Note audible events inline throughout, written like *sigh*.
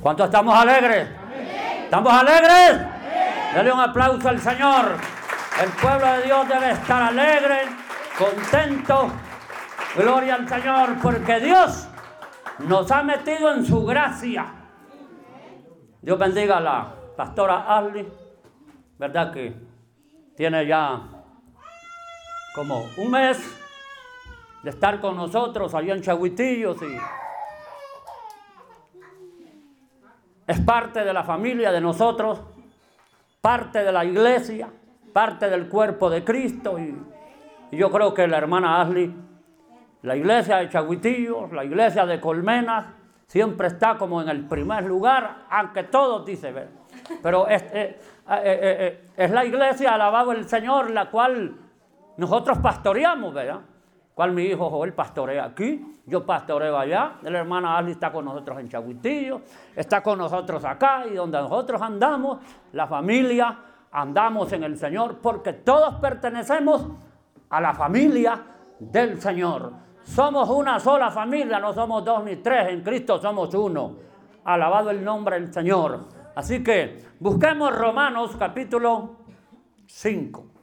¿Cuántos estamos alegres? ¿Estamos alegres? Dale un aplauso al Señor. El pueblo de Dios debe estar alegre, contento. Gloria al Señor, porque Dios nos ha metido en su gracia. Dios bendiga a la pastora Arly, ¿verdad que tiene ya como un mes de estar con nosotros allá en Chaguitillos y es parte de la familia de nosotros, parte de la iglesia, parte del cuerpo de Cristo y, yo creo que la hermana Ashley, la iglesia de Chaguitillos, la iglesia de Colmenas, siempre está como en el primer lugar, aunque todos dicen, pero es, eh, eh, eh, es la iglesia, alabado el Señor, la cual nosotros pastoreamos, ¿verdad? Cual mi hijo Joel pastorea aquí, yo pastoreo allá, la hermana Ali está con nosotros en Chaguitillo, está con nosotros acá y donde nosotros andamos, la familia, andamos en el Señor, porque todos pertenecemos a la familia del Señor. Somos una sola familia, no somos dos ni tres, en Cristo somos uno. Alabado el nombre del Señor. Así que busquemos Romanos capítulo 5.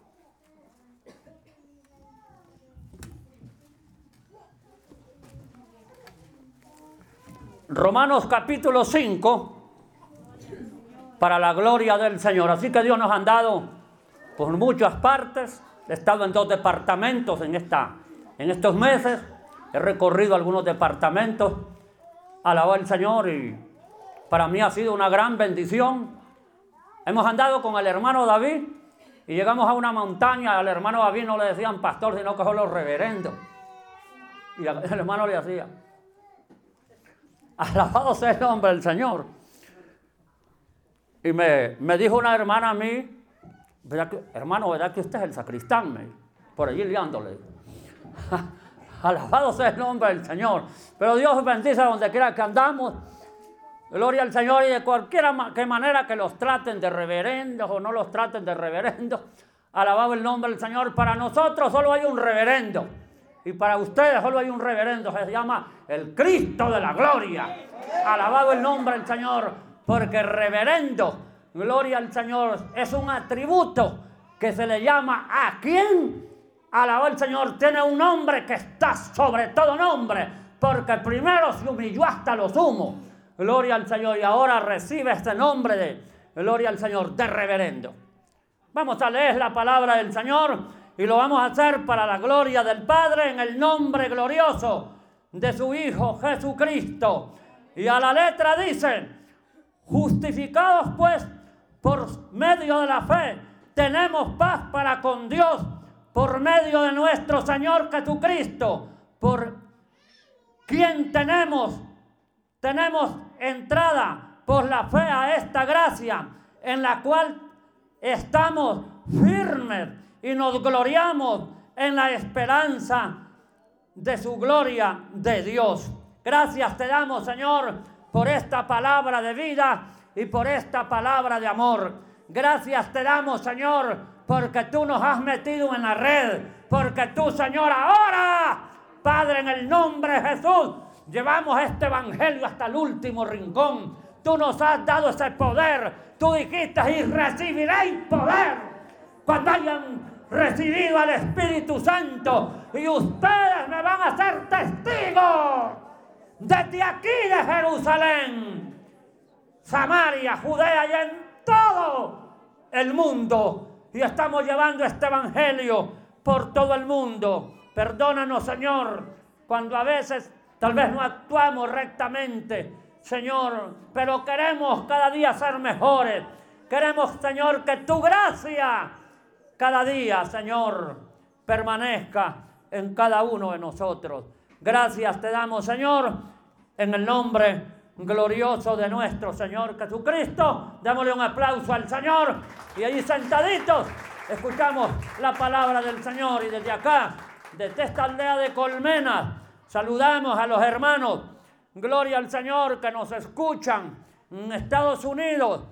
Romanos capítulo 5, para la gloria del Señor. Así que Dios nos ha dado por muchas partes. He estado en dos departamentos en, esta, en estos meses. He recorrido algunos departamentos. Alabado al Señor y para mí ha sido una gran bendición. Hemos andado con el hermano David y llegamos a una montaña. Al hermano David no le decían pastor, sino que son los reverendos. Y el *laughs* hermano le hacía. Alabado sea el nombre del Señor. Y me, dijo una hermana a mí, hermano, ¿verdad que usted es el sacristán? por allí liándole. *laughs* Alabado sea el nombre del Señor. Pero Dios bendice donde quiera que andamos. Gloria al Señor y de cualquier manera que los traten de reverendos o no los traten de reverendos. Alabado el nombre del Señor. Para nosotros solo hay un reverendo. Y para ustedes solo hay un reverendo, se llama el Cristo de la gloria. Alabado el nombre del Señor, porque reverendo, gloria al Señor, es un atributo que se le llama a quien. Alabado el Señor, tiene un nombre que está sobre todo nombre, porque primero se humilló hasta lo sumo. Gloria al Señor, y ahora recibe este nombre de, gloria al Señor, de reverendo. Vamos a leer la palabra del Señor y lo vamos a hacer para la gloria del Padre en el nombre glorioso de su Hijo Jesucristo. Y a la letra dice, justificados pues por medio de la fe, tenemos paz para con Dios por medio de nuestro Señor Jesucristo, por quien tenemos, tenemos entrada por la fe a esta gracia en la cual estamos firmes y nos gloriamos en la esperanza de su gloria de Dios. Gracias te damos, Señor, por esta palabra de vida y por esta palabra de amor. Gracias te damos, Señor, porque tú nos has metido en la red, porque tú, Señor, ahora, Padre, en el nombre de Jesús, llevamos este evangelio hasta el último rincón. Tú nos has dado ese poder. Tú dijiste y recibiréis poder cuando hayan recibido al Espíritu Santo y ustedes me van a ser testigos desde aquí de Jerusalén, Samaria, Judea y en todo el mundo. Y estamos llevando este Evangelio por todo el mundo. Perdónanos, Señor, cuando a veces tal vez no actuamos rectamente, Señor, pero queremos cada día ser mejores. Queremos, Señor, que tu gracia cada día, Señor, permanezca en cada uno de nosotros. Gracias te damos, Señor, en el nombre glorioso de nuestro Señor Jesucristo. Démosle un aplauso al Señor y allí sentaditos escuchamos la palabra del Señor y desde acá, desde esta aldea de Colmenas, saludamos a los hermanos. Gloria al Señor que nos escuchan en Estados Unidos,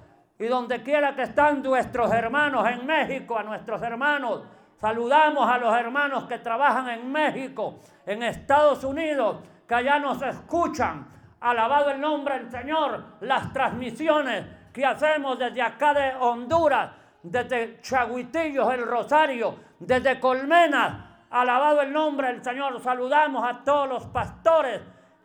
y donde quiera que están nuestros hermanos en México, a nuestros hermanos, saludamos a los hermanos que trabajan en México, en Estados Unidos, que allá nos escuchan. alabado el nombre del Señor, las transmisiones que hacemos desde acá de Honduras, desde Chaguitillos, el Rosario, desde Colmenas, alabado el nombre del Señor, saludamos a todos los pastores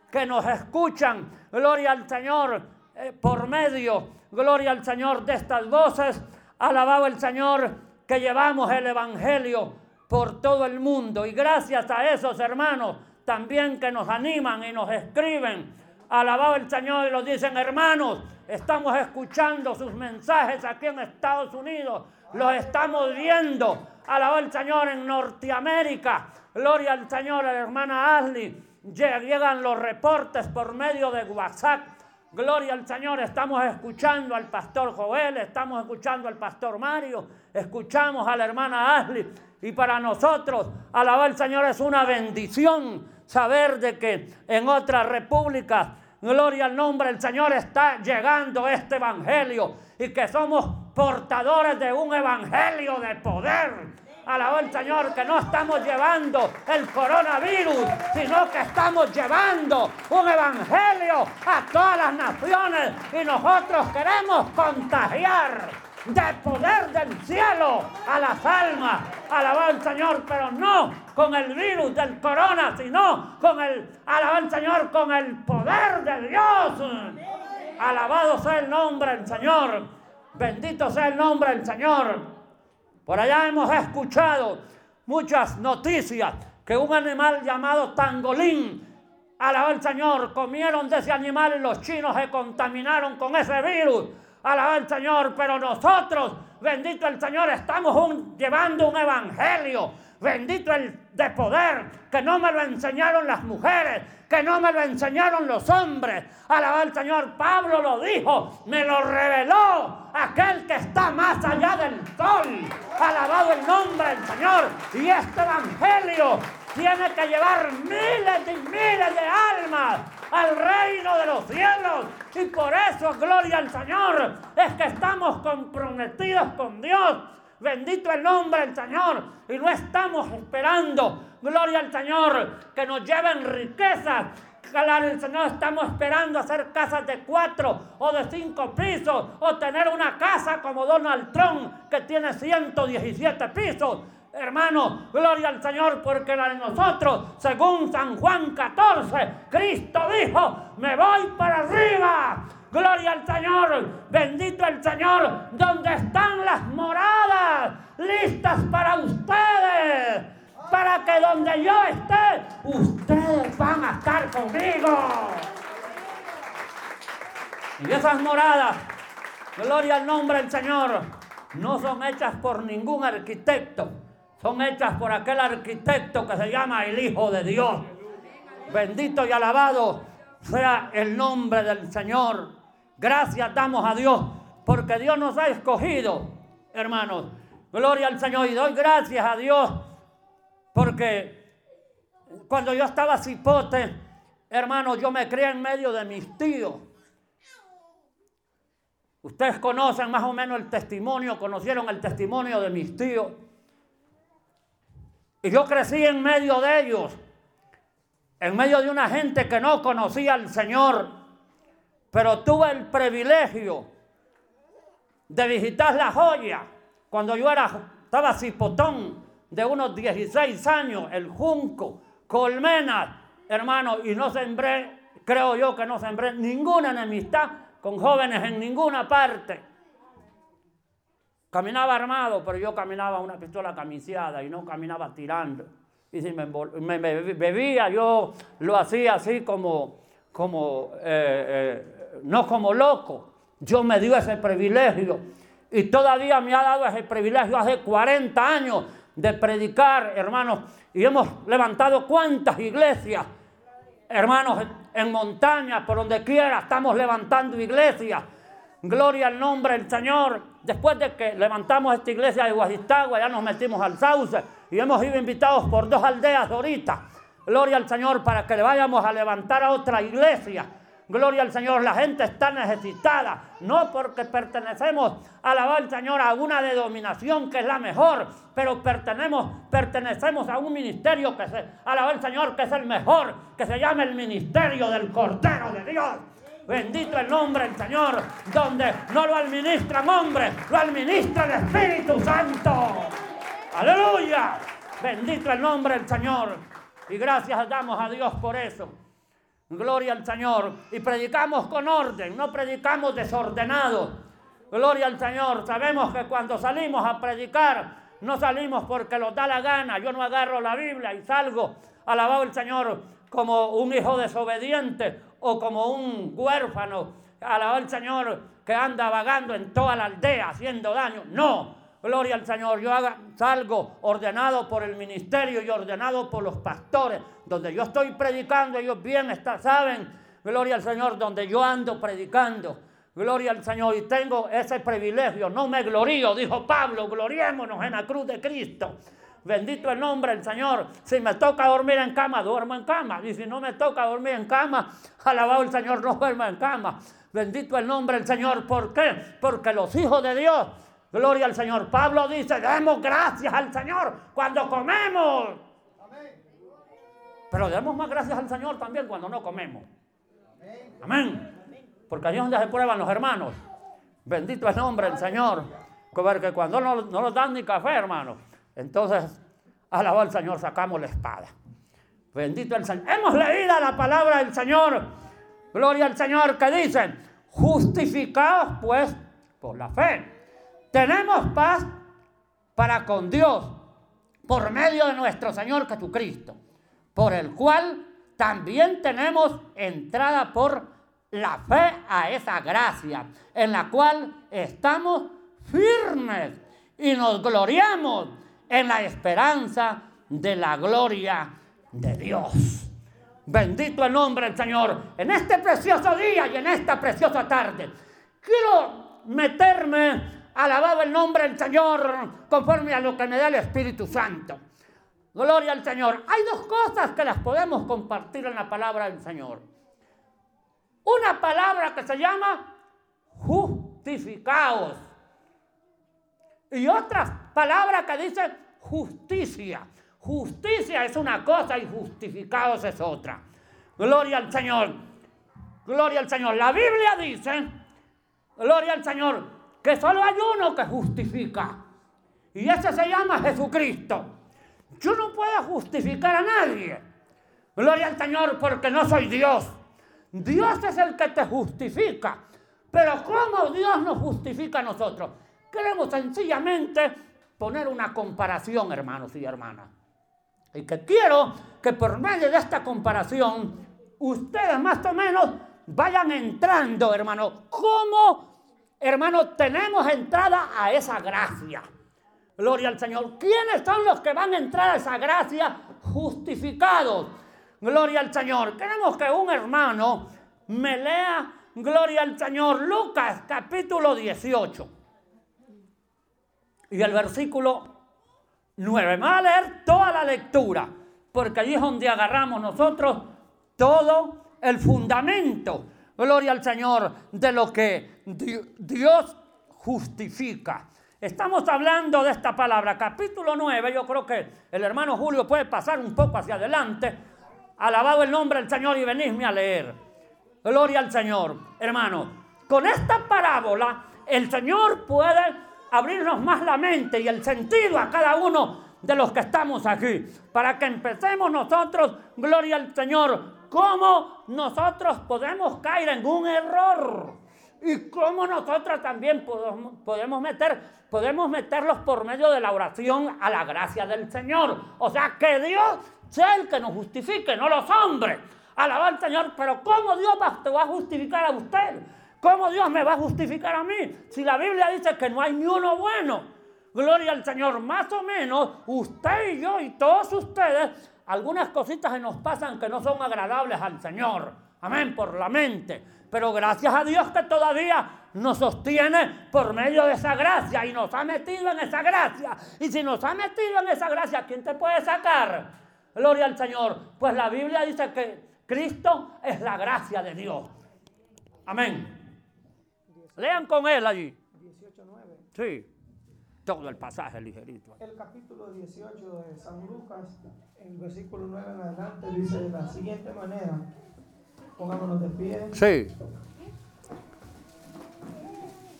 que nos escuchan, gloria al Señor, eh, por medio, gloria al Señor de estas voces, alabado el Señor que llevamos el Evangelio por todo el mundo. Y gracias a esos hermanos también que nos animan y nos escriben, alabado el Señor y nos dicen, hermanos, estamos escuchando sus mensajes aquí en Estados Unidos, los estamos viendo, alabado el Señor en Norteamérica, gloria al Señor, a la hermana Ashley, llegan los reportes por medio de WhatsApp. Gloria al Señor, estamos escuchando al pastor Joel, estamos escuchando al pastor Mario, escuchamos a la hermana Ashley. Y para nosotros, alabar al Señor es una bendición saber de que en otras repúblicas, gloria al nombre del Señor, está llegando este evangelio y que somos portadores de un evangelio de poder Alabó el Señor que no estamos llevando el coronavirus, sino que estamos llevando un evangelio a todas las naciones y nosotros queremos contagiar de poder del cielo a las almas. Alabó el Señor, pero no con el virus del corona, sino con el, alabó el Señor, con el poder de Dios. Alabado sea el nombre del Señor. Bendito sea el nombre del Señor. Por allá hemos escuchado muchas noticias que un animal llamado tangolín, alabó el Señor, comieron de ese animal y los chinos se contaminaron con ese virus. Alabó el Señor, pero nosotros, bendito el Señor, estamos llevando un evangelio bendito el de poder, que no me lo enseñaron las mujeres, que no me lo enseñaron los hombres. Alabado el Señor, Pablo lo dijo, me lo reveló aquel que está más allá del sol. Alabado el nombre del Señor. Y este evangelio tiene que llevar miles y miles de almas al reino de los cielos. Y por eso, gloria al Señor, es que estamos comprometidos con Dios Bendito el nombre del Señor. Y no estamos esperando, gloria al Señor, que nos lleven riquezas. Claro, el Señor estamos esperando hacer casas de cuatro o de cinco pisos o tener una casa como Donald Trump que tiene 117 pisos. Hermano, gloria al Señor porque la de nosotros, según San Juan 14, Cristo dijo, me voy para arriba Gloria al Señor. Bendito el Señor. Donde están donde yo esté, ustedes van a estar conmigo. Y esas moradas, gloria al nombre del Señor, no son hechas por ningún arquitecto. Son hechas por aquel arquitecto que se llama el Hijo de Dios. Bendito y alabado sea el nombre del Señor. Gracias damos a Dios porque Dios nos ha escogido, hermanos. Gloria al Señor y doy gracias a Dios porque cuando yo estaba cipote, hermanos, yo me crié en medio de mis tíos. Ustedes conocen más o menos el testimonio, conocieron el testimonio de mis tíos. Y yo crecí en medio de ellos, en medio de una gente que no conocía al Señor. Pero tuve el privilegio de visitar la joya cuando yo era, estaba cipotón de unos 16 años, el junco, colmenas, hermano, y no sembré, creo yo que no sembré ninguna enemistad con jóvenes en ninguna parte. Caminaba armado, pero yo caminaba una pistola camisada y no caminaba tirando. Y si me, bebía, yo lo hacía así como, como eh, eh, no como loco. Dios me dio ese privilegio y todavía me ha dado ese privilegio hace 40 años de predicar, hermanos. Y hemos levantado cuántas iglesias, hermanos, en montañas, por donde quiera, estamos levantando iglesias. Gloria al nombre del Señor. Después de que levantamos esta iglesia de Guajistagua, ya nos metimos al Sauce y hemos sido invitados por dos aldeas ahorita. Gloria al Señor para que le vayamos a levantar a otra iglesia Gloria al Señor, la gente está necesitada, no porque pertenecemos, alabar al Señor, a una denominación que es la mejor, pero pertenecemos, pertenecemos a un ministerio que se, alabar al Señor, que es el mejor, que se llama el ministerio del Cordero de Dios. Bendito el nombre del Señor, donde no lo administran hombres, lo administra el Espíritu Santo. Aleluya. Bendito el nombre del Señor. Y gracias damos a Dios por eso. Gloria al Señor. Y predicamos con orden, no predicamos desordenados. Gloria al Señor. Sabemos que cuando salimos a predicar, no salimos porque nos da la gana. Yo no agarro la Biblia y salgo alabado el Señor como un hijo desobediente o como un huérfano, alabado el Señor, que anda vagando en toda la aldea haciendo daño. No, gloria al Señor. Yo haga, salgo ordenado por el ministerio y ordenado por los pastores, donde yo estoy predicando, ellos bien está, saben, gloria al Señor, donde yo ando predicando. Gloria al Señor y tengo ese privilegio. No me glorío, dijo Pablo, gloriémonos en la cruz de Cristo. Bendito el nombre del Señor. Si me toca dormir en cama, duermo en cama. Y si no me toca dormir en cama, alabado el Señor, no duermo en cama. Bendito el nombre del Señor. ¿Por qué? Porque los hijos de Dios, gloria al Señor. Pablo dice, demos gracias al Señor cuando comemos. Pero demos más gracias al Señor también cuando no comemos. Amén. Porque allí es donde se prueban los hermanos. Bendito el nombre del Señor. Porque cuando no, no nos dan ni café, hermanos entonces, alabado al Señor, sacamos la espada. Bendito el Señor. Hemos leído la palabra del Señor. Gloria al Señor que dice, justificados pues por la fe. Tenemos paz para con Dios por medio de nuestro Señor Jesucristo, por el cual también tenemos entrada por la fe a esa gracia, en la cual estamos firmes y nos gloriamos en la esperanza de la gloria de Dios. Bendito el nombre del Señor. En este precioso día y en esta preciosa tarde, quiero meterme, alabado el nombre del Señor, conforme a lo que me da el Espíritu Santo. Gloria al Señor. Hay dos cosas que las podemos compartir en la palabra del Señor. Una palabra que se llama justificados y otra palabra que dice justicia. Justicia es una cosa y justificados es otra. Gloria al Señor. Gloria al Señor. La Biblia dice, gloria al Señor, que solo hay uno que justifica. Y ese se llama Jesucristo. Yo no puedo justificar a nadie. Gloria al Señor porque no soy Dios. Dios es el que te justifica. Pero ¿cómo Dios nos justifica a nosotros? Queremos sencillamente poner una comparación, hermanos y hermanas. Y que quiero que por medio de esta comparación ustedes más o menos vayan entrando, hermano. ¿Cómo, hermano, tenemos entrada a esa gracia? Gloria al Señor. ¿Quiénes son los que van a entrar a esa gracia justificados? Gloria al Señor. Queremos que un hermano me lea, gloria al Señor, Lucas capítulo 18 y el versículo 9. Me va a leer toda la lectura, porque allí es donde agarramos nosotros todo el fundamento, gloria al Señor, de lo que Dios justifica. Estamos hablando de esta palabra, capítulo 9, yo creo que el hermano Julio puede pasar un poco hacia adelante. Alabado el nombre del Señor y venidme a leer. Gloria al Señor, hermano. Con esta parábola, el Señor puede abrirnos más la mente y el sentido a cada uno de los que estamos aquí, para que empecemos nosotros, gloria al Señor, cómo nosotros podemos caer en un error y cómo nosotros también podemos, meter, podemos meterlos por medio de la oración a la gracia del Señor. O sea, que Dios sea el que nos justifique, no los hombres. Alabar al Señor, pero ¿cómo Dios te va a justificar a usted? ¿Cómo Dios me va a justificar a mí? Si la Biblia dice que no hay ni uno bueno. Gloria al Señor. Más o menos, usted y yo y todos ustedes, algunas cositas se nos pasan que no son agradables al Señor. Amén, por la mente. Pero gracias a Dios que todavía nos sostiene por medio de esa gracia y nos ha metido en esa gracia. Y si nos ha metido en esa gracia, ¿quién te puede sacar? Gloria al Señor. Pues la Biblia dice que Cristo es la gracia de Dios. Amén. Lean con él allí. 18.9. Sí. Todo el pasaje ligerito. El capítulo 18 de San Lucas, el versículo 9 en adelante, dice de la siguiente manera. Pongámonos de pie. Sí.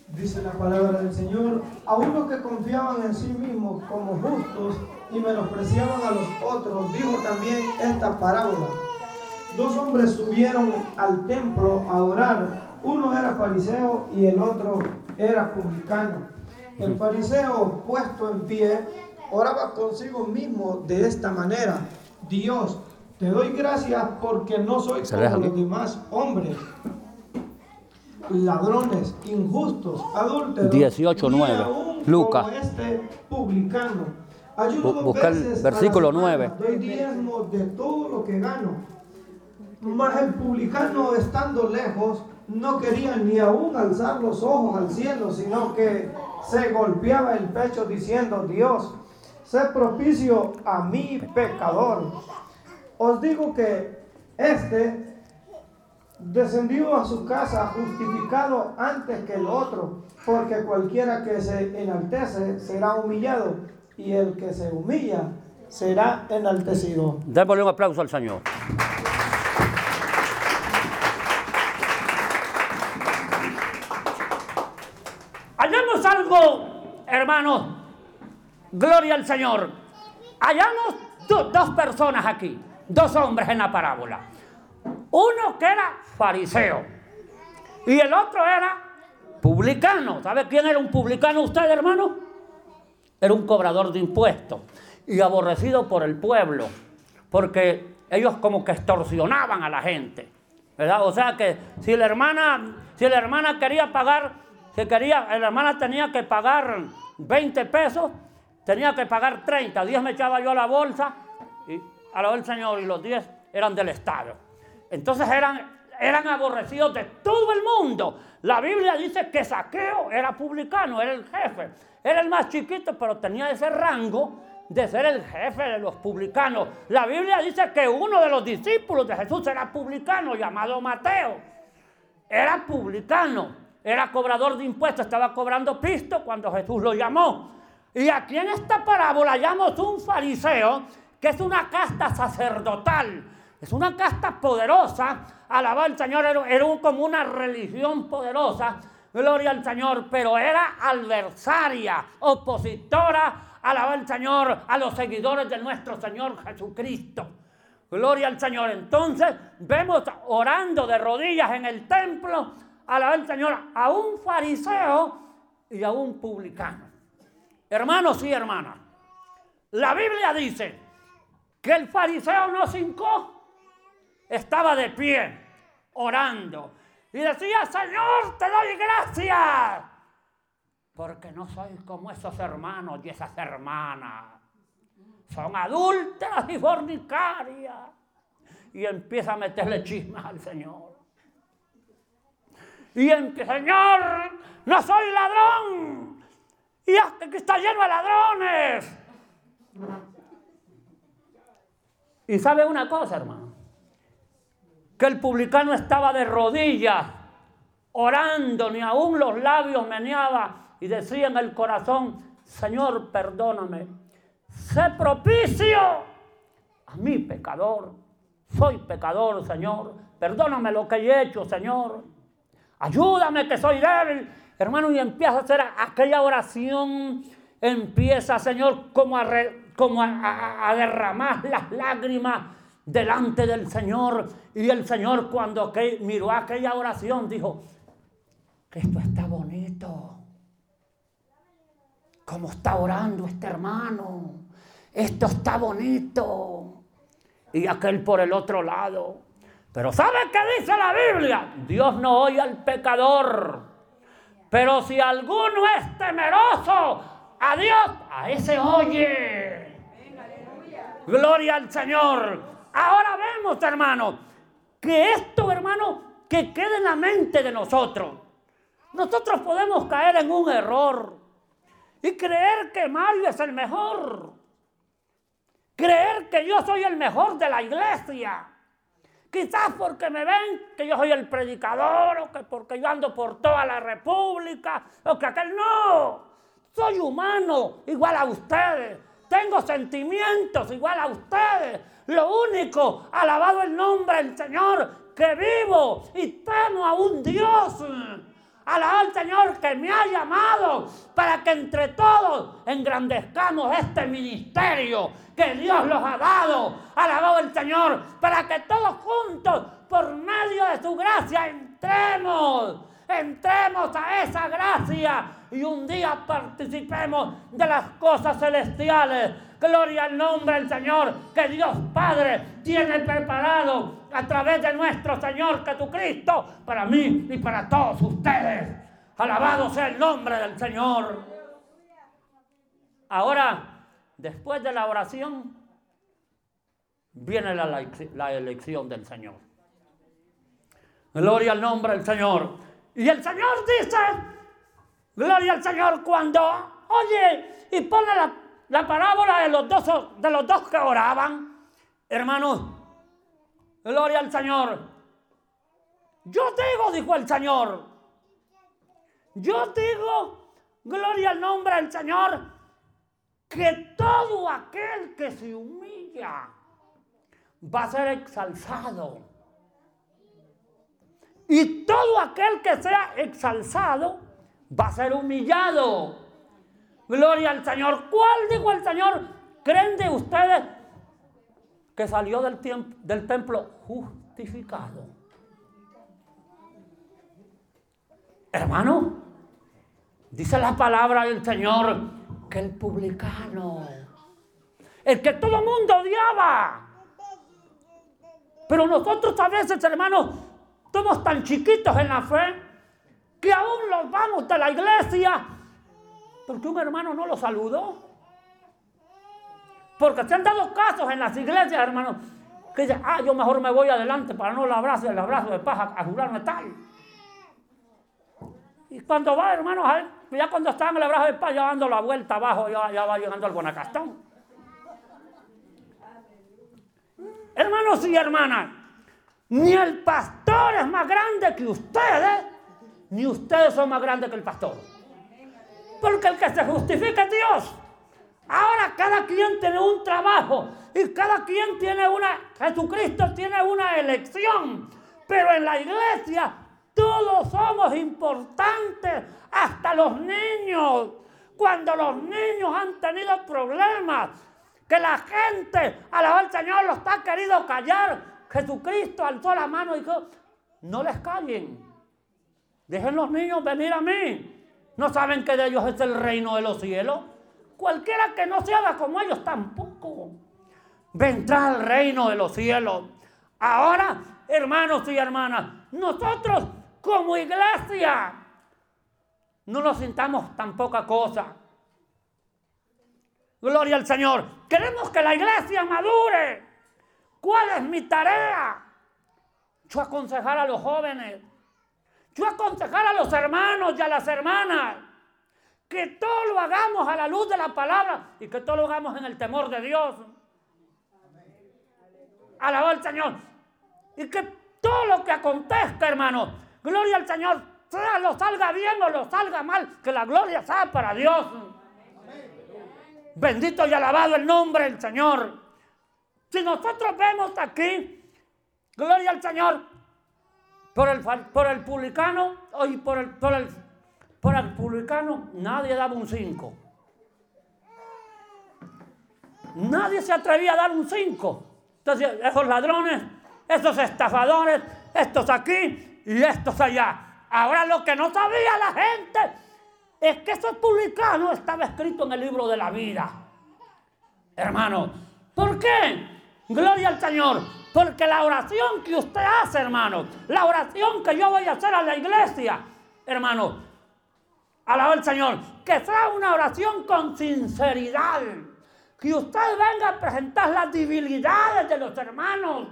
Dice la palabra del Señor, a unos que confiaban en sí mismos como justos y menospreciaban a los otros, dijo también esta parábola. Dos hombres subieron al templo a orar, uno era fariseo y el otro era publicano. El fariseo, puesto en pie, oraba consigo mismo de esta manera, Dios, te doy gracias porque no soy ¿Se deja como los demás hombres ladrones, injustos, adúlteros, 18:9. ni aun Lucas. como este publicano. Ayudo busca el versículo semana, 9. Doy diezmo de todo lo que gano. Mas el publicano, estando lejos, no quería ni aún alzar los ojos al cielo, sino que se golpeaba el pecho diciendo, Dios, sé propicio a mi pecador. Os digo que este descendió a su casa justificado antes que el otro, porque cualquiera que se enaltece será humillado, y el que se humilla será enaltecido. Démosle un aplauso al Señor. Hermanos. Gloria al Señor. Hallamos do- dos personas aquí, dos hombres en la parábola. Uno que era fariseo y el otro era publicano. ¿Sabe quién era un publicano usted, hermano? Era un cobrador de impuestos y aborrecido por el pueblo, porque ellos como que extorsionaban a la gente, ¿verdad? O sea que si la hermana, si la hermana quería pagar, si quería, la hermana tenía que pagar 20 pesos, tenía que pagar 30, 10 me echaba yo a la bolsa y a la del Señor y los 10 eran del Estado. Entonces eran, eran aborrecidos de todo el mundo. La Biblia dice que Saqueo era publicano, era el jefe. Era el más chiquito, pero tenía ese rango de ser el jefe de los publicanos. La Biblia dice que uno de los discípulos de Jesús era publicano, llamado Mateo. Era publicano, era cobrador de impuestos, estaba cobrando pisto cuando Jesús lo llamó. Y aquí en esta parábola hallamos un fariseo que es una casta sacerdotal, es una casta poderosa. Alaba al Señor, era, como una religión poderosa. Gloria al Señor, pero era adversaria, opositora, alaba al Señor, a los seguidores de nuestro Señor Jesucristo. Gloria al Señor. Entonces vemos orando de rodillas en el templo, alaba al Señor, a un fariseo y a un publicano. Hermanos y hermanas, la Biblia dice que el fariseo no se hincó, estaba de pie, orando, y decía, Señor, te doy gracias, porque no soy como esos hermanos y esas hermanas. Son adúlteras y fornicarias. Y empieza a meterle chismes al Señor. Y empieza, Señor, no soy ladrón. Y hasta que está lleno de ladrones. Y sabe una cosa, hermano, que el publicano estaba de rodillas, orando, ni aún los labios meneaba y decía en el corazón, Señor, perdóname, sé propicio a mi pecador. Soy pecador, Señor. Perdóname lo que he hecho, Señor. Ayúdame que soy débil. Hermano, y empieza a hacer aquella oración. Empieza, Señor, como a, derramar las lágrimas delante del Señor. Y el Señor cuando que miró aquella oración dijo, esto está bonito. Como está orando este hermano. Esto está bonito. Y aquel por el otro lado. Pero ¿sabe qué dice la Biblia? Dios no oye al pecador. Pero si alguno es temeroso a Dios, a ese oye. Gloria al Señor. Ahora vemos, hermano, que esto, hermano, que quede en la mente de nosotros. Nosotros podemos caer en un error y creer que Mario es el mejor. Creer que yo soy el mejor de la iglesia. Quizás porque me ven que yo soy el predicador o que porque yo ando por toda la república o que aquel no. Soy humano igual a ustedes. Tengo sentimientos igual a ustedes. Lo único, alabado el nombre del Señor, que vivo y temo a un Dios. Alabado al Señor que me ha llamado para que entre todos engrandezcamos este ministerio que Dios los ha dado. Alabado el Señor para que todos juntos, por medio de su gracia, entremos. Entremos a esa gracia y un día participemos de las cosas celestiales. Gloria al nombre del Señor que Dios Padre tiene preparado a través de nuestro Señor Jesucristo para mí y para todos ustedes. Alabado sea el nombre del Señor. Ahora, después de la oración, viene la, la elección del Señor. Gloria al nombre del Señor. Y el Señor dice, gloria al Señor, cuando oye y pone la, parábola de los, dos, de los dos que oraban, hermanos, gloria al Señor. Yo digo, dijo el Señor, yo digo, gloria al nombre del Señor, que todo aquel que se humilla va a ser exalzado. Y todo aquel que sea exalzado va a ser humillado. Gloria al Señor. ¿Cuál dijo el Señor? ¿Creen de ustedes que salió del, del templo justificado? Hermano, dice la palabra del Señor que el publicano, el que todo el mundo odiaba, pero nosotros a veces, hermano, somos tan chiquitos en la fe que aún los vamos de la iglesia porque un hermano no lo saludó. Porque se han dado casos en las iglesias, hermanos, que dicen, ah, yo mejor me voy adelante para no el abrazo, el abrazo de paja a jurarme tal. Y cuando va, hermanos, ya cuando está en el abrazo de paz, ya dando la vuelta abajo, ya, va llegando al Guanacastón. Hermanos y hermanas, ni el pastor es más grande que ustedes, ni ustedes son más grandes que el pastor. Porque el que se justifica es Dios. Ahora cada quien tiene un trabajo y cada quien tiene una, Jesucristo tiene una elección. Pero en la iglesia todos somos importantes, hasta los niños. Cuando los niños han tenido problemas, que la gente, alabar al Señor, los está querido callar, Jesucristo alzó la mano y dijo, no les callen. Dejen los niños venir a mí. ¿No saben que de ellos es el reino de los cielos? Cualquiera que no se haga como ellos tampoco vendrá al reino de los cielos. Ahora, hermanos y hermanas, nosotros como iglesia no nos sintamos tan poca cosa. Gloria al Señor. Queremos que la iglesia madure. ¿Cuál es mi tarea? Yo aconsejar a los jóvenes, yo aconsejar a los hermanos y a las hermanas que todo lo hagamos a la luz de la palabra y que todo lo hagamos en el temor de Dios. Alabado al Señor. Y que todo lo que acontezca, hermano, gloria al Señor, sea lo salga bien o lo salga mal, que la gloria sea para Dios. Bendito y alabado el nombre del Señor. Si nosotros vemos aquí, gloria al Señor, por el, por el publicano, y por el, por el, por el publicano, nadie daba un 5. Nadie se atrevía a dar un 5. Entonces, esos ladrones, esos estafadores, estos aquí y estos allá. Ahora lo que no sabía la gente es que ese publicano estaba escrito en el libro de la vida. Hermano, ¿por qué? Gloria al Señor. Porque la oración que usted hace, hermano, la oración que yo voy a hacer a la iglesia, hermano, alaba al Señor, que sea una oración con sinceridad. Que usted venga a presentar las debilidades de los hermanos.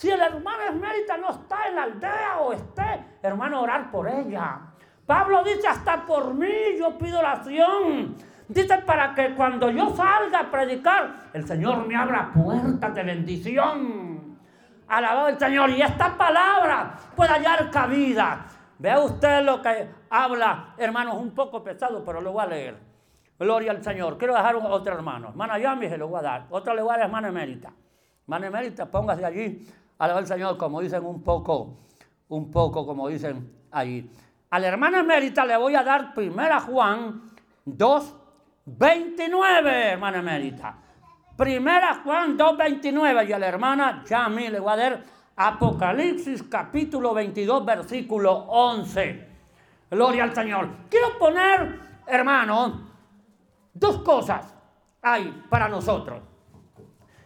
Si el hermano Esmerita no está en la aldea o esté, hermano, orar por ella. Pablo dice, hasta por mí yo pido oración. Dice para que cuando yo salga a predicar, el Señor me abra puertas de bendición. Alabado el Señor. Y esta palabra puede hallar cabida. Vea usted lo que habla, hermanos, un poco pesado, pero lo voy a leer. Gloria al Señor. Quiero dejar otro hermano. Hermana Yami se lo voy a dar. Otra le voy a dar hermana Emérita. Hermana Emérita, póngase allí. Alabado el Señor, como dicen un poco, un poco como dicen ahí. A la hermana Emérita le voy a dar primera Juan 2, 29, hermana Emérita. Primera Juan 2.29 y a la hermana Yami le voy a dar Apocalipsis capítulo 22 versículo 11. Gloria al Señor. Quiero poner, hermano, dos cosas hay para nosotros.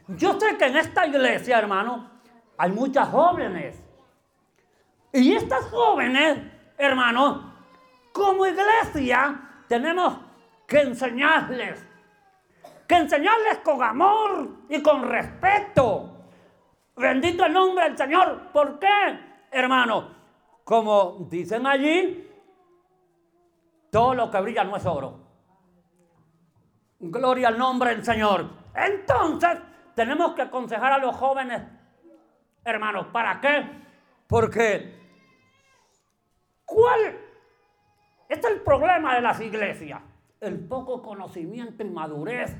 Yo sé que en esta iglesia, hermano, hay muchas jóvenes. Y estas jóvenes, hermano, como iglesia tenemos que enseñarles que enseñarles con amor y con respeto. Bendito el nombre del Señor. ¿Por qué, hermano? Como dicen allí, todo lo que brilla no es oro. Gloria al nombre del Señor. Entonces, tenemos que aconsejar a los jóvenes, hermanos, ¿para qué? Porque, ¿cuál es el problema de las iglesias? El poco conocimiento y madurez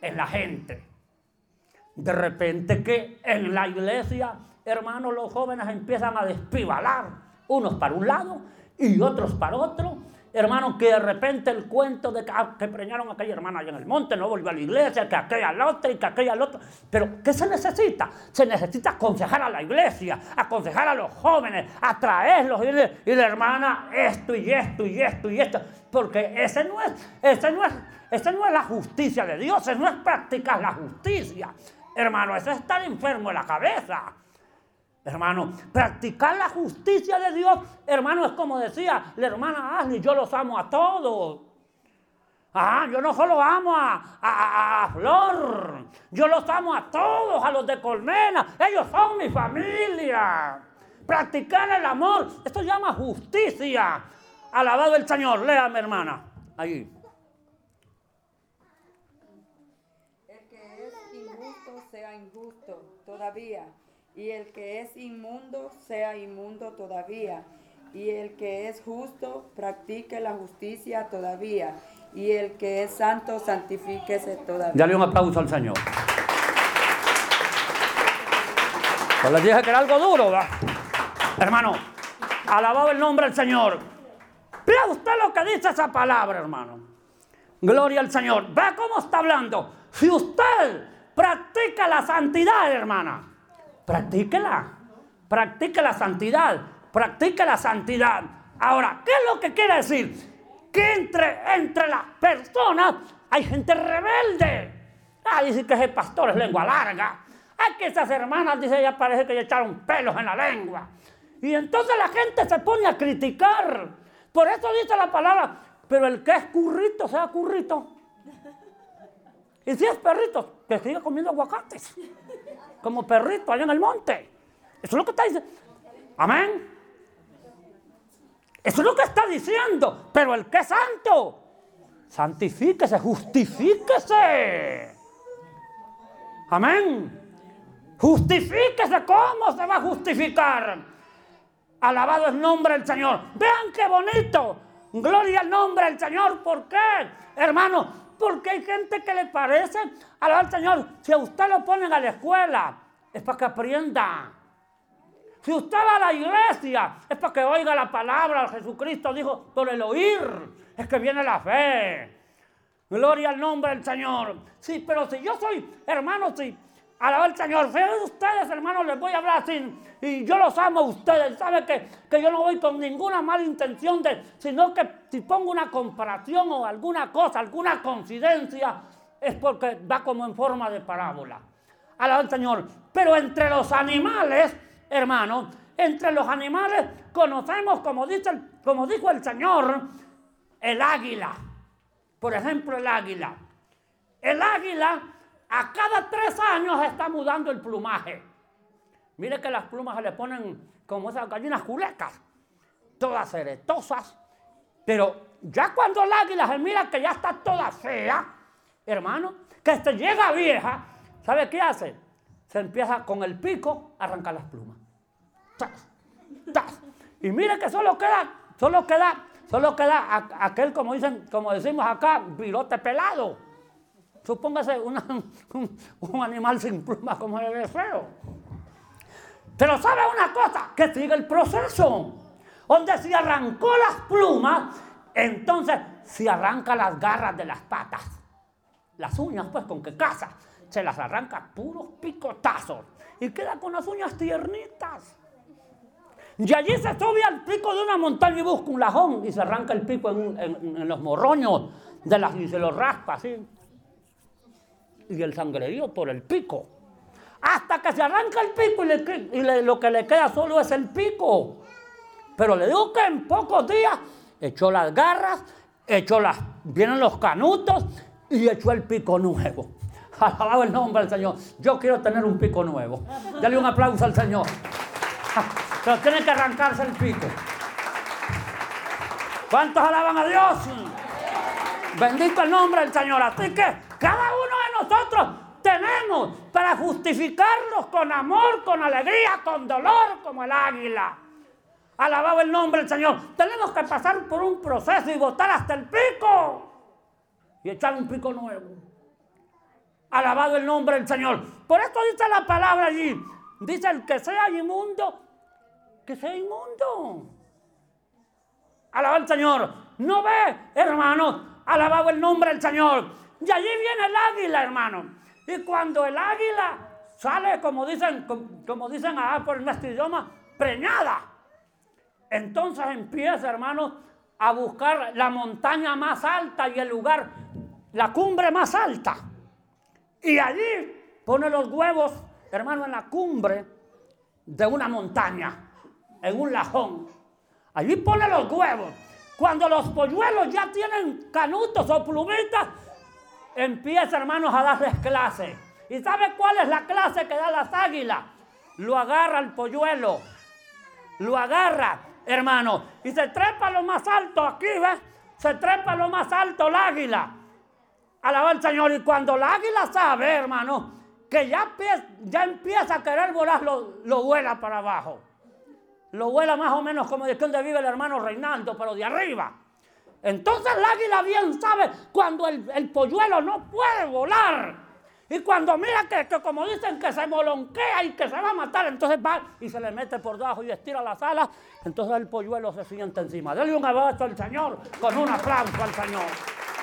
en la gente. De repente que en la iglesia, hermanos, los jóvenes empiezan a despivalar, unos para un lado y otros para otro. Hermanos, que de repente el cuento de que, ah, preñaron a aquella hermana allá en el monte, no volvió a la iglesia, que aquella al otro y que aquella al otro. Pero, ¿qué se necesita? Se necesita aconsejar a la iglesia, aconsejar a los jóvenes, atraerlos y la hermana esto y esto y esto y esto. Porque ese no es, ese no es esa no es la justicia de Dios, eso no es practicar la justicia. Hermano, eso es estar enfermo en la cabeza. Hermano, practicar la justicia de Dios, hermano, es como decía la hermana Ashley, yo los amo a todos. Ah, yo no solo amo a, a, Flor, yo los amo a todos, a los de Colmena, ellos son mi familia. Practicar el amor, esto se llama justicia. Alabado el Señor, léame hermana, ahí. todavía, y el que es inmundo sea inmundo todavía, y el que es justo practique la justicia todavía, y el que es santo santifíquese todavía. Dale un aplauso al Señor. Pues les dije que era algo duro, ¿va? Hermano, alabado el nombre del Señor. Vea usted lo que dice esa palabra, hermano. Gloria al Señor. Vea cómo está hablando. Si usted Practica la santidad, hermana. Practíquela. Practique la santidad. Practique la santidad. Ahora, ¿qué es lo que quiere decir? Que entre, entre las personas hay gente rebelde. Ah, dice que ese pastor es lengua larga. Ay, que esas hermanas, dice ella, parece que le echaron pelos en la lengua. Y entonces la gente se pone a criticar. Por eso dice la palabra, pero el que es currito, sea currito. Y si es perrito, que siga comiendo aguacates. Como perrito allá en el monte. Eso es lo que está diciendo. Amén. Eso es lo que está diciendo. Pero el que es santo, santifíquese, justifíquese. Amén. Justifíquese. ¿Cómo se va a justificar? Alabado el nombre del Señor. Vean qué bonito. Gloria al nombre del Señor. ¿Por qué? Hermano, porque hay gente que le parece, al Señor, si a usted lo ponen a la escuela, es para que aprenda. Si usted va a la iglesia, es para que oiga la palabra. Jesucristo dijo, por el oír es que viene la fe. Gloria al nombre del Señor. Sí, pero si yo soy, hermano, si Alaba al Señor. de ustedes, hermanos, les voy a hablar así. Y yo los amo a ustedes. Sabe que, que yo no voy con ninguna mala intención, de, sino que si pongo una comparación o alguna cosa, alguna coincidencia, es porque va como en forma de parábola. Alaba al Señor. Pero entre los animales, hermanos, entre los animales conocemos, como, dice, como dijo el Señor, el águila. Por ejemplo, el águila. El águila a cada tres años está mudando el plumaje. Mire que las plumas se le ponen como esas gallinas culecas, todas ceretosas. Pero ya cuando el águila se mira que ya está toda fea, hermano, que se llega vieja, ¿sabe qué hace? se empieza con el pico a arrancar las plumas. Y mire que solo queda, solo queda, solo queda aquel, como dicen, como decimos acá, virote pelado. Supóngase *laughs* un, animal sin plumas como el de feo. Pero sabe una cosa, que sigue el proceso. Donde se arrancó las plumas, entonces se arranca las garras de las patas. Las uñas, pues, con que caza, se las arranca puros picotazos. Y queda con las uñas tiernitas. Y allí se sube al pico de una montaña y busca un lajón y se arranca el pico en los morroños de las, y se lo raspa así. Y el sangrerío por el pico. Hasta que se arranca el pico y, le y lo que le queda solo es el pico. Pero le digo que en pocos días echó las garras, echó las, vienen los canutos y echó el pico nuevo. *laughs* Alabado el nombre del Señor. Yo quiero tener un pico nuevo. Dale un aplauso al Señor. *laughs* Pero tiene que arrancarse el pico. ¿Cuántos alaban a Dios? Bendito el nombre del Señor. Así que nosotros tenemos para justificarnos con amor, con alegría, con dolor, como el águila. Alabado el nombre del Señor. Tenemos que pasar por un proceso y botar hasta el pico. Y echar un pico nuevo. Alabado el nombre del Señor. Por esto dice la palabra allí. Dice el que sea inmundo, que sea inmundo. Alabado el Señor. No ve, hermano. Alabado el nombre del Señor. Y allí viene el águila, hermano. Y cuando el águila sale, como dicen, como, dicen acá por nuestro idioma, preñada. Entonces empieza, hermano, a buscar la montaña más alta y el lugar, la cumbre más alta. Y allí pone los huevos, hermano, en la cumbre de una montaña, en un lajón. Allí pone los huevos. Cuando los polluelos ya tienen canutos o plumitas, empieza, hermanos, a darles clase. ¿Y sabe cuál es la clase que da las águilas? Lo agarra el polluelo, lo agarra, hermano, y se trepa lo más alto aquí, ¿ves? Se trepa lo más alto el águila. Alaba al Señor. Y cuando el águila sabe, hermano, que ya, pie- ya empieza a querer volar, lo, lo vuela para abajo. Lo vuela más o menos como de donde vive el hermano Reinaldo, pero de arriba. Entonces el águila bien sabe cuando el, el polluelo no puede volar. Y cuando mira que, que como dicen que se molonquea y que se va a matar, entonces va y se le mete por debajo y estira las alas, entonces el polluelo se sienta encima. Dale un abrazo al Señor con un aplauso al Señor.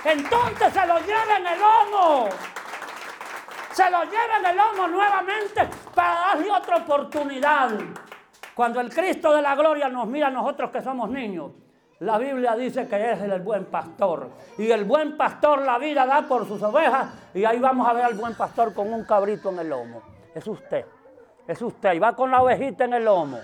Entonces se lo lleva en el lomo. Se lo lleva en el lomo nuevamente para darle otra oportunidad. Cuando el Cristo de la gloria nos mira a nosotros que somos niños, la Biblia dice que es el buen pastor. Y el buen pastor la vida da por sus ovejas. Y ahí vamos a ver al buen pastor con un cabrito en el lomo. Es usted. Es usted. Y va con la ovejita en el lomo.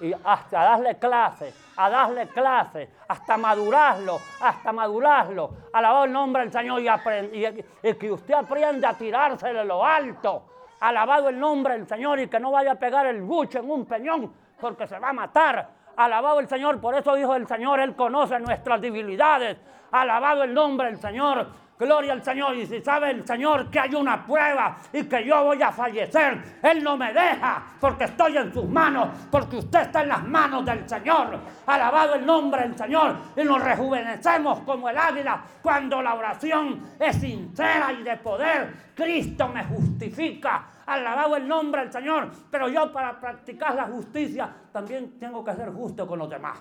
Y hasta darle clase, a darle clase, hasta madurarlo, hasta madurarlo. Alabado el nombre del Señor y, y que usted aprenda a tirarse de lo alto. Alabado el nombre del Señor y que no vaya a pegar el buche en un peñón porque se va a matar. Alabado el Señor, por eso dijo el Señor, Él conoce nuestras debilidades. Alabado el nombre del Señor. Gloria al Señor. Y si sabe el Señor que hay una prueba y que yo voy a fallecer, Él no me deja porque estoy en sus manos, porque usted está en las manos del Señor. Alabado el nombre del Señor. Y nos rejuvenecemos como el águila cuando la oración es sincera y de poder. Cristo me justifica. Alabado el nombre del Señor. Pero yo para practicar la justicia también tengo que ser justo con los demás.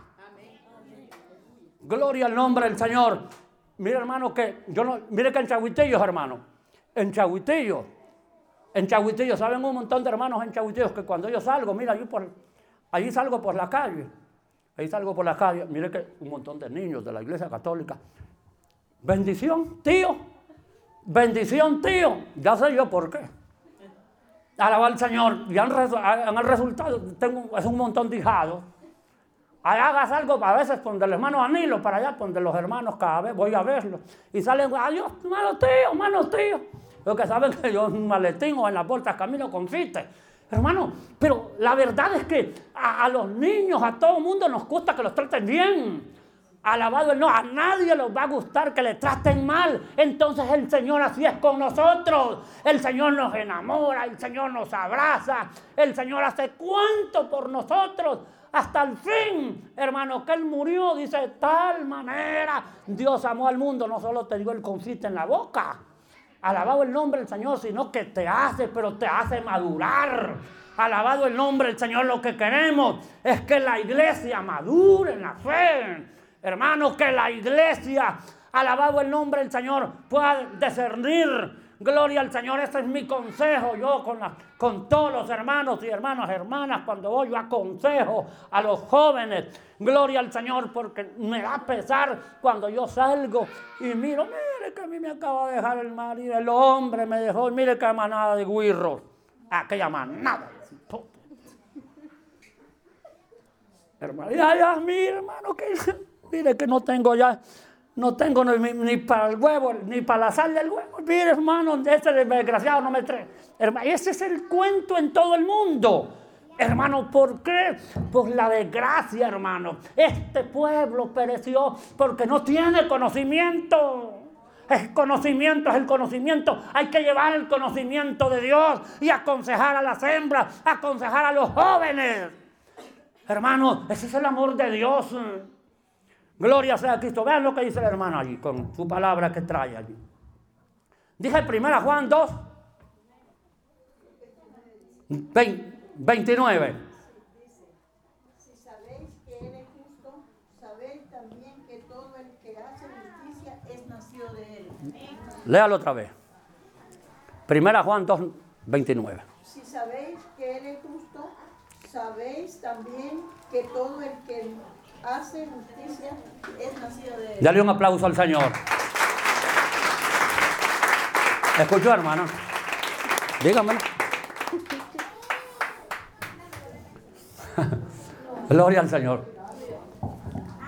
Gloria al nombre del Señor. Mire, hermano, que yo no. Mire que en Chahuitillos, hermano. En Chahuitillos. En Chahuitillos, ¿saben un montón de hermanos en Chahuitillos que cuando yo salgo, mira, yo por. Allí salgo por la calle. Ahí salgo por la calle. Mire que un montón de niños de la iglesia católica. Bendición, tío. Bendición, tío. Ya sé yo por qué. Alaba al Señor. Y han, han resultado, tengo, es un montón de hijados. Hagas algo, a veces donde el hermano Anilo, para allá, donde los hermanos cada vez voy a verlos. Y salen, adiós, hermano tío, hermano tío. Los que saben que yo en un maletín o en las bolsas camino con fite. Hermano, pero la verdad es que a, a los niños, a todo el mundo nos gusta que los traten bien. Alabado el no, a nadie les va a gustar que le traten mal. Entonces el Señor así es con nosotros. El Señor nos enamora, el Señor nos abraza, el Señor hace cuánto por nosotros. Hasta el fin, hermano, que Él murió, dice, de tal manera Dios amó al mundo, no solo te dio el confite en la boca, alabado el nombre del Señor, sino que te hace, pero te hace madurar. Alabado el nombre del Señor, lo que queremos es que la iglesia madure en la fe. Hermano, que la iglesia, alabado el nombre del Señor, pueda discernir. Gloria al Señor, ese es mi consejo. Yo con, con todos los hermanos y hermanas, hermanas, cuando voy yo aconsejo a los jóvenes. Gloria al Señor, porque me da pesar cuando yo salgo y miro, mire que a mí me acaba de dejar el marido, el hombre me dejó, mire qué manada de guirros. Aquella manada. Hermano, ya, mire, hermano, que Mire que no tengo ya, no tengo ni, para el huevo, ni para la sal del huevo. Mire, hermano, este desgraciado no me trae. Ese es el cuento en todo el mundo. Hermano, ¿por qué? Por la desgracia, hermano. Este pueblo pereció porque no tiene conocimiento. El conocimiento es el conocimiento. Hay que llevar el conocimiento de Dios y aconsejar a las hembras, aconsejar a los jóvenes. Hermano, ese es el amor de Dios. Gloria sea a Cristo. Vean lo que dice el hermano allí, con su palabra que trae allí. Dije primera Juan 2, 29. Si sabéis que Él es justo, sabéis también que todo el que hace justicia es nacido de Él. Léalo otra vez. Primera Juan 2, 29. Si sabéis que Él es justo, sabéis también que todo el que hace justicia es nacido de él. Dale un aplauso al Señor. ¿Escuchó, hermano? Dígamelo. *laughs* Gloria al Señor.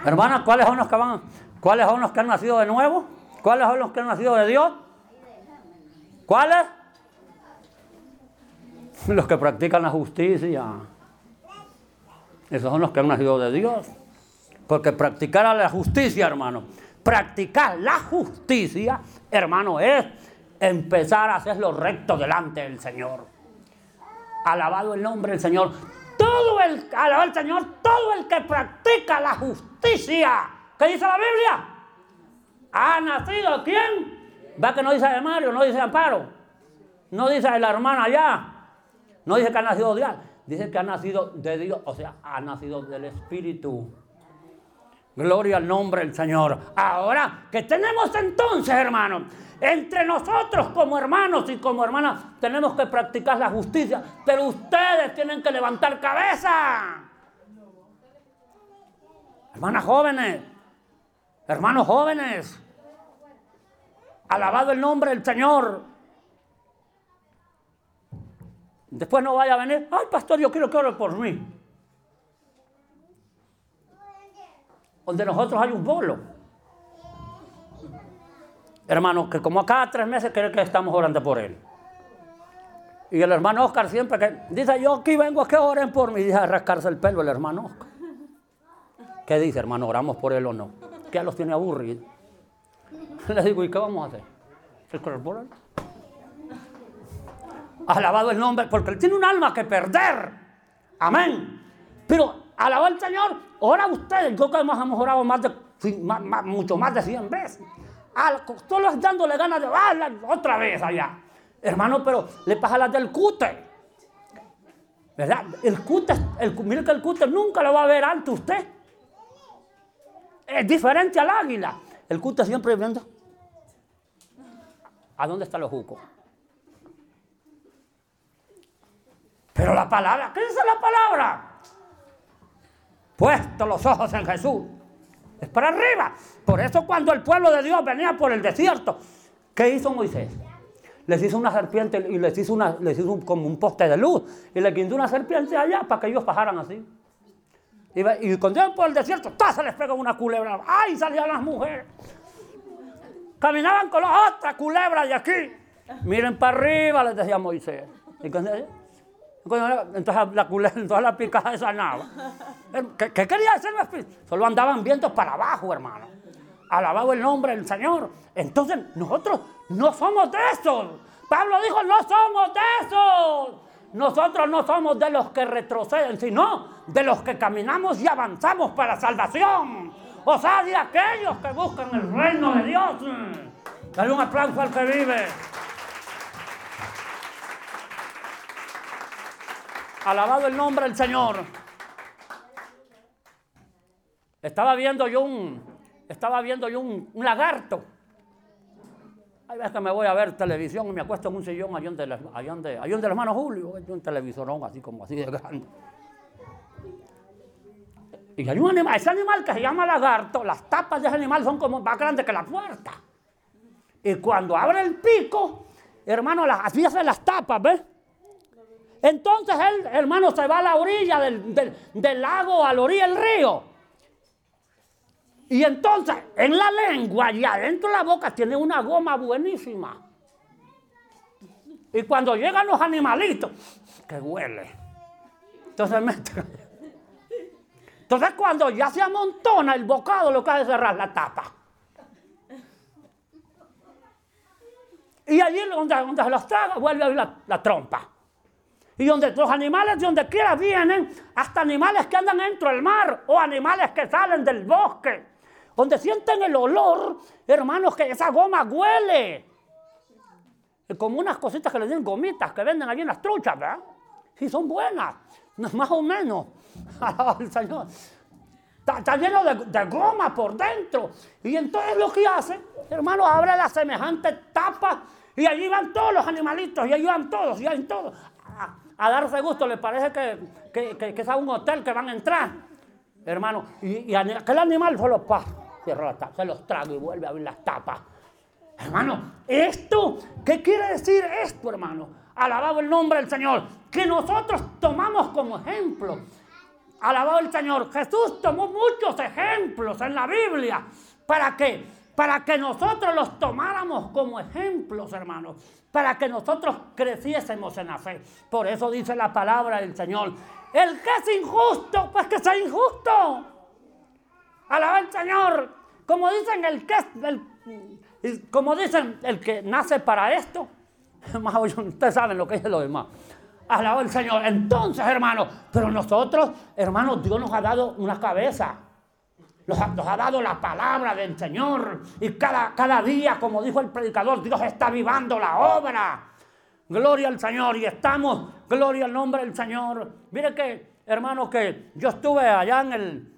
Hermanas, ¿cuáles son los que van? ¿Cuáles son los que han nacido de nuevo? ¿Cuáles son los que han nacido de Dios? ¿Cuáles? Los que practican la justicia. Esos son los que han nacido de Dios. Porque practicar la justicia, hermano, practicar la justicia, hermano, es empezar a hacer lo recto delante del Señor. Alabado el nombre del Señor. Todo el, alabado el Señor, todo el que practica la justicia. ¿Qué dice la Biblia? ¿Ha nacido quién? Va que no dice de Mario, no dice Amparo. No dice de la hermana allá. No dice que ha nacido de Dios. Dice que ha nacido de Dios, o sea, ha nacido del Espíritu. Gloria al nombre del Señor. Ahora, ¿qué tenemos entonces, hermanos? Entre nosotros como hermanos y como hermanas tenemos que practicar la justicia, pero ustedes tienen que levantar cabeza. Hermanas jóvenes, hermanos jóvenes, alabado el nombre del Señor. Después no vaya a venir, ay pastor, yo quiero que ore por mí. Donde nosotros hay un bolo. Hermano, que como cada tres meses cree que estamos orando por él. Y el hermano Oscar siempre que dice, yo aquí vengo a que oren por mí, dice a rascarse el pelo el hermano Oscar. ¿Qué dice, hermano? ¿Oramos por él o no? Ya los tiene aburridos. *laughs* Le digo, ¿y qué vamos a hacer? ¿El por él? Alabado el nombre, porque él tiene un alma que perder. Amén. Pero alabado el Señor, ora ustedes. Creo que hemos orado más de, mucho más de 100 veces. Todos dándole ganas de hablar otra vez allá. Hermano, pero le pasa las del cute. ¿Verdad? El cute, el, mire que el cute nunca lo va a ver alto usted. Es diferente al águila. El cute siempre viendo. ¿A dónde está los jucos? Pero la palabra, ¿qué dice la palabra? Puesto los ojos en Jesús. Es para arriba. Por eso cuando el pueblo de Dios venía por el desierto, ¿qué hizo Moisés? Les hizo una serpiente y les hizo, una, les hizo como un poste de luz y le quitó una serpiente allá para que ellos bajaran así. Y, cuando iban por el desierto, ¡tá! se les pegó una culebra. ¡Ay! Salían las mujeres. Caminaban con las otras culebras de aquí. Miren para arriba, les decía Moisés. Y Entonces la culebra, entonces la picada sanaba. ¿Qué, ¿Qué, quería hacer espíritu? Solo andaban vientos para abajo, hermano. Alabado el nombre del Señor. Entonces nosotros no somos de esos. Pablo dijo, no somos de esos. Nosotros no somos de los que retroceden, sino de los que caminamos y avanzamos para salvación. O sea, de aquellos que buscan el reino de Dios. Dale un aplauso al que vive. Alabado el nombre del Señor. Estaba viendo yo un, estaba viendo yo un, lagarto. Hay veces que me voy a ver televisión y me acuesto en un sillón allá donde, allá donde, allá donde el hermano Julio, un televisorón así como así de grande. Y hay un animal, ese animal que se llama lagarto, las tapas de ese animal son como más grandes que la puerta. Y cuando abre el pico, hermano, las, así hacen las tapas, ¿ves? Entonces él, hermano, se va a la orilla del, del lago, a la orilla del río. Y entonces en la lengua y adentro de la boca tiene una goma buenísima. Y cuando llegan los animalitos, que huele. Entonces. Entonces cuando ya se amontona el bocado, lo que hace es cerrar la tapa. Y allí donde, donde se los traga, vuelve a abrir la, trompa. Y donde los animales de donde quiera vienen, hasta animales que andan dentro del mar o animales que salen del bosque, donde sienten el olor, hermanos, que esa goma huele. Como unas cositas que le den gomitas que venden allí en las truchas, ¿verdad? Sí, son buenas, *laughs* más o menos. *laughs* el Señor. Está, lleno de, goma por dentro. Y entonces lo que hace, hermano, abre la semejante tapa y allí van todos los animalitos, y allí van todos, y van todos. A, darse gusto, le parece que, que, es a un hotel que van a entrar, hermano. Y, aquel animal solo pasa, cierra la tapa, se los traga y vuelve a abrir las tapas. Hermano, esto, ¿qué quiere decir esto, hermano? Alabado el nombre del Señor, que nosotros tomamos como ejemplo. Alabado el Señor, Jesús tomó muchos ejemplos en la Biblia. ¿Para para que nosotros los tomáramos como ejemplos, hermanos, para que nosotros creciésemos en la fe. Por eso dice la palabra del Señor, el que es injusto, pues que sea injusto. Alaba al Señor, como dicen el que como dicen el que nace para esto, *laughs* ustedes saben lo que es lo demás. Alaba al Señor. Entonces, hermanos, pero nosotros, hermanos, Dios nos ha dado una cabeza. Nos ha, dado la palabra del Señor. Y cada, cada día, como dijo el predicador, Dios está vivando la obra. Gloria al Señor. Y estamos, gloria al nombre del Señor. Mire que, hermano, que yo estuve allá en el...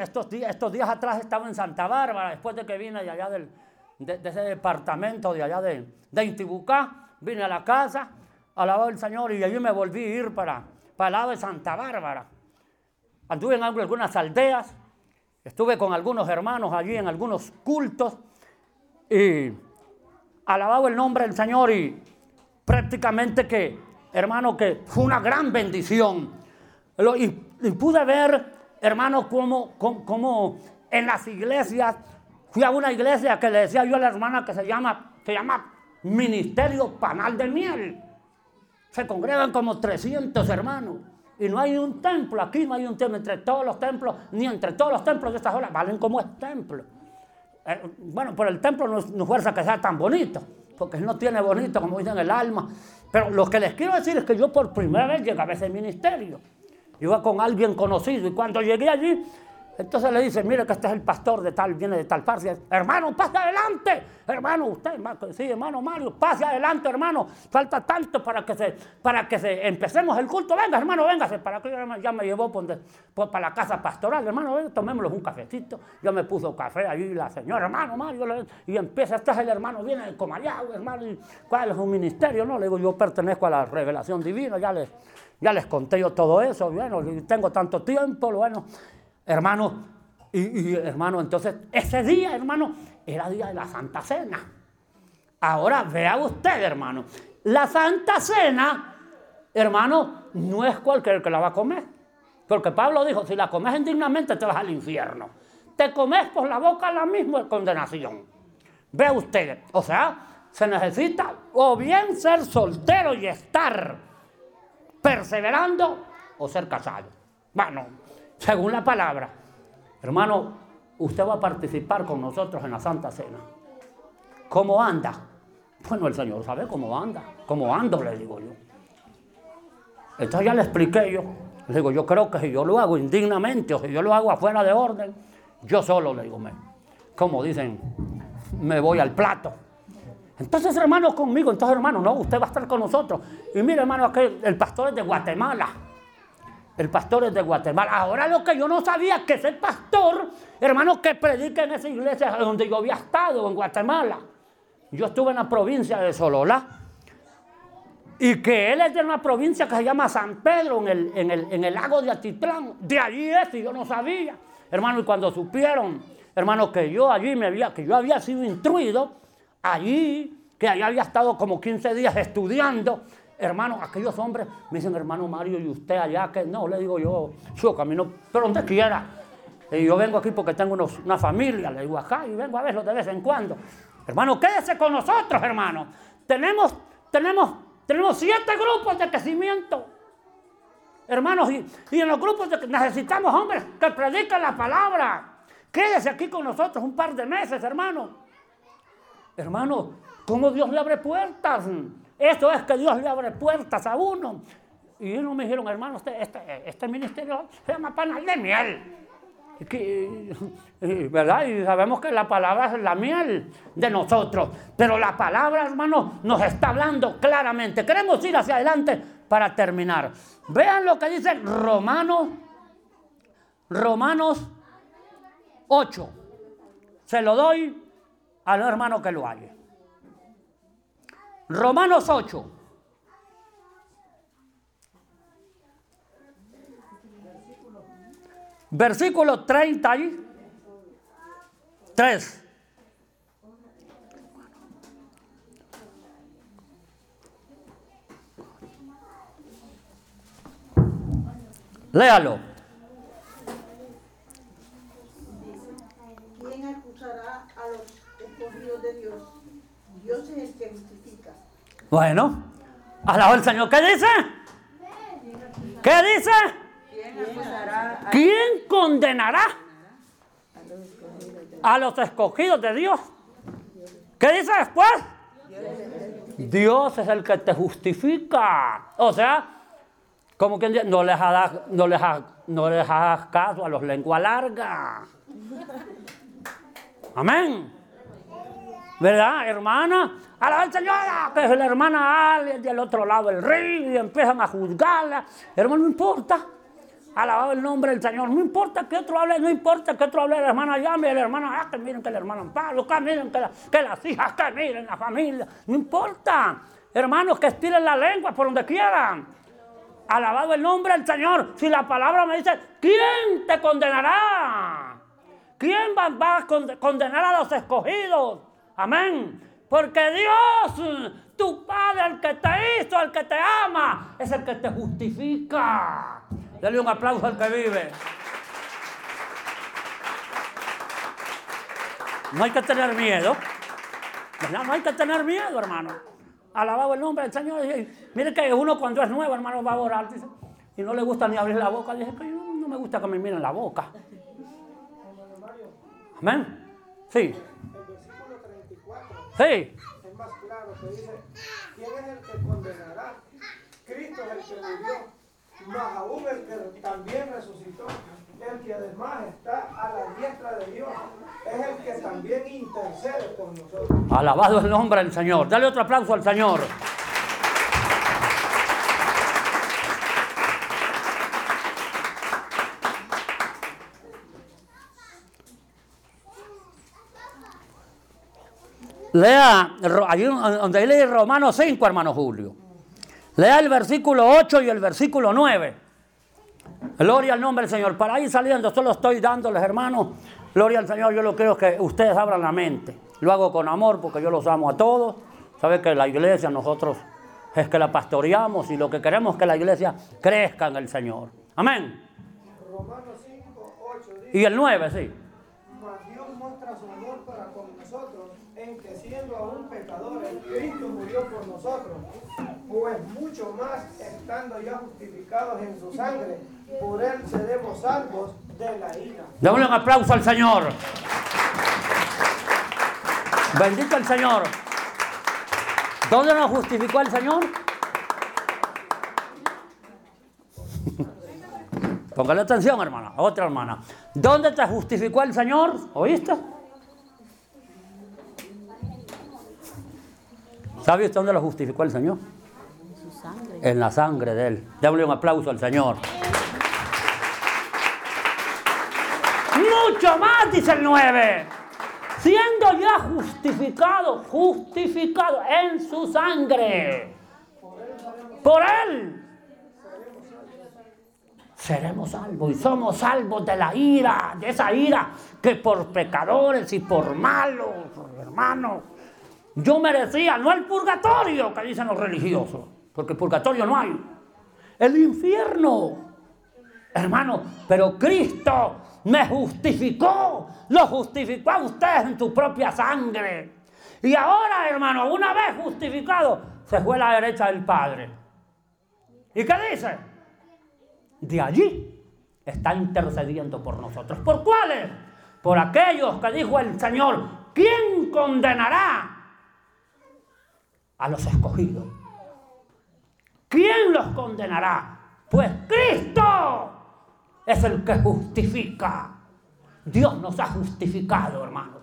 estos, días, estos días atrás estaba en Santa Bárbara, después de que vine de allá del, de, ese departamento de allá de, de Intibucá. Vine a la casa, alabado el Señor, y allí me volví a ir para, para el lado de Santa Bárbara. Anduve en algunas aldeas, Estuve con algunos hermanos allí en algunos cultos y alabado el nombre del Señor y prácticamente que, hermano, que fue una gran bendición. Y, pude ver, hermano, cómo, en las iglesias, fui a una iglesia que le decía yo a la hermana que se llama, se llama Ministerio Panal de Miel. Se congregan como 300 hermanos. Y no hay un templo, aquí no hay un templo, entre todos los templos, ni entre todos los templos de estas horas, valen como es templo. Eh, bueno, por el templo no, no fuerza que sea tan bonito, porque no tiene bonito como dicen el alma. Pero lo que les quiero decir es que yo por primera vez llegué a ese ministerio. Iba con alguien conocido y cuando llegué allí, entonces le dice, mire que este es el pastor de tal, viene de tal parte. Hermano, pase adelante. Hermano, usted, sí, hermano Mario, pase adelante, hermano. Falta tanto para que se, para que se empecemos el culto. Venga, hermano, véngase. Para que ya me llevó por, para la casa pastoral. Hermano, venga, un cafecito. Yo me puso café ahí la señora, hermano Mario, y empieza, este es el hermano, viene de Comayagua, hermano, cuál es un ministerio, ¿no? Le digo, yo pertenezco a la revelación divina, ya les, ya les conté yo todo eso, bueno, tengo tanto tiempo, bueno. Hermano, y, hermano, entonces ese día, hermano, era día de la Santa Cena. Ahora vea usted, hermano, la Santa Cena, hermano, no es cualquier que la va a comer. Porque Pablo dijo, si la comes indignamente te vas al infierno. Te comes por la boca la misma condenación. Vea usted, o sea, se necesita o bien ser soltero y estar perseverando o ser casado. Bueno, según la palabra. Hermano, usted va a participar con nosotros en la Santa Cena. ¿Cómo anda? Bueno, el Señor sabe cómo anda. ¿Cómo ando? Le digo yo. Entonces ya le expliqué yo. Le digo, yo creo que si yo lo hago indignamente o si yo lo hago afuera de orden, yo solo le digo, me, como dicen, me voy al plato. Entonces, hermano, conmigo, entonces, hermano, no, usted va a estar con nosotros. Y mire, hermano, aquel, el pastor es de Guatemala. El pastor es de Guatemala. Ahora lo que yo no sabía que ese pastor, hermano, que predica en esa iglesia donde yo había estado, en Guatemala. Yo estuve en la provincia de Solola. Y que él es de una provincia que se llama San Pedro, en el, en el, en el lago de Atitlán. De allí es, y yo no sabía. Hermano, y cuando supieron, hermano, que yo allí me había, que yo había sido instruido, allí, que allá había estado como 15 días estudiando, hermano, aquellos hombres me dicen, hermano Mario, ¿y usted allá? que No, le digo yo, yo camino, pero donde quiera. Y yo vengo aquí porque tengo unos, una familia, le digo acá, y vengo a verlo de vez en cuando. Hermano, quédese con nosotros, hermano. Tenemos, tenemos, tenemos siete grupos de crecimiento. Hermanos, y, y en los grupos de, necesitamos hombres que predican la palabra. Quédese aquí con nosotros un par de meses, hermano. Hermano, ¿cómo Dios le abre puertas? Esto es que Dios le abre puertas a uno. Y ellos me dijeron, hermano, este, este, este ministerio se llama panal de miel. ¿Verdad? Y sabemos que la palabra es la miel de nosotros. Pero la palabra, hermano, nos está hablando claramente. Queremos ir hacia adelante para terminar. Vean lo que dice Romanos, Romanos 8. Se lo doy al hermano que lo halle. Romanos 8. Versículo 33. Léalo. ¿Quién acusará a los escogidos de Dios? Dios es. Bueno, alaba el Señor. ¿Qué dice? ¿Qué dice? ¿Quién acusará a ¿Quién condenará a los escogidos de Dios? ¿Qué dice después? Dios es el que te justifica. O sea, como quien dice, no les hagas, no ha- no les hagas caso a los lengua larga. Amén. ¿Verdad, hermana? Alaba al Señor, que es la hermana Ale del otro lado del río y empiezan a juzgarla. Hermano, no importa. Alabado el nombre del Señor. No importa que otro hable, no importa que otro hable la hermana llame, la hermana, ah, que miren que la hermana Pablo, que miren que, la- que las hijas, que miren la familia. No importa. Hermanos, que estiren la lengua por donde quieran. Alabado el nombre del Señor. Si la palabra me dice, ¿quién te condenará? ¿Quién va, a con- condenar a los escogidos? Amén. Porque Dios, tu Padre, el que te hizo, el que te ama, es el que te justifica. Dale un aplauso al que vive. No hay que tener miedo. No hay que tener miedo, hermano. Alabado el nombre del Señor. Mire que uno cuando es nuevo, hermano, va a orar. y no le gusta ni abrir la boca. Dice que yo no me gusta que me miren la boca. Amén. Sí. El versículo 34 Sí. es más claro que dice, ¿quién es el que condenará? Cristo es el que murió, más aún el que también resucitó, el que además está a la diestra de Dios, es el que también intercede por nosotros. Alabado el nombre del Señor. Dale otro aplauso al Señor. Lea, allí donde lee Romanos 5, hermano Julio. Lea el versículo 8 y el versículo 9. Gloria al nombre del Señor. Para ir saliendo, solo estoy dándoles, hermanos. Gloria al Señor. Yo lo quiero que ustedes abran la mente. Lo hago con amor porque yo los amo a todos. Sabe que la iglesia nosotros es que la pastoreamos y lo que queremos es que la iglesia crezca en el Señor. Amén. Romanos 5, 8 dice, Y el 9, sí. Mas Dios muestra su amor para con nosotros en que siendo aún pecadores, Cristo murió por nosotros. Pues mucho más, estando ya justificados en su sangre, por él seremos salvos de la ira. Démosle un aplauso al Señor. Bendito el Señor. ¿Dónde nos justificó el Señor? Póngale atención, hermana, otra hermana. ¿Dónde te justificó el Señor? ¿Oíste? ¿Sabe usted dónde lo justificó el Señor? Su sangre. En la sangre de Él. Démosle un aplauso al Señor. Mucho más, dice el 9. Siendo ya justificado, justificado en su sangre. Por Él. Seremos salvos y somos salvos de la ira, de esa ira que por pecadores y por malos, hermanos, yo merecía, no el purgatorio que dicen los religiosos, porque purgatorio no hay, el infierno. Hermano, pero Cristo me justificó, lo justificó a usted en tu propia sangre. Y ahora, hermano, una vez justificado, se fue a la derecha del Padre. ¿Y qué dice? De allí está intercediendo por nosotros. ¿Por cuáles? Por aquellos que dijo el Señor, ¿quién condenará a los escogidos? ¿Quién los condenará? Pues Cristo es el que justifica. Dios nos ha justificado, hermano.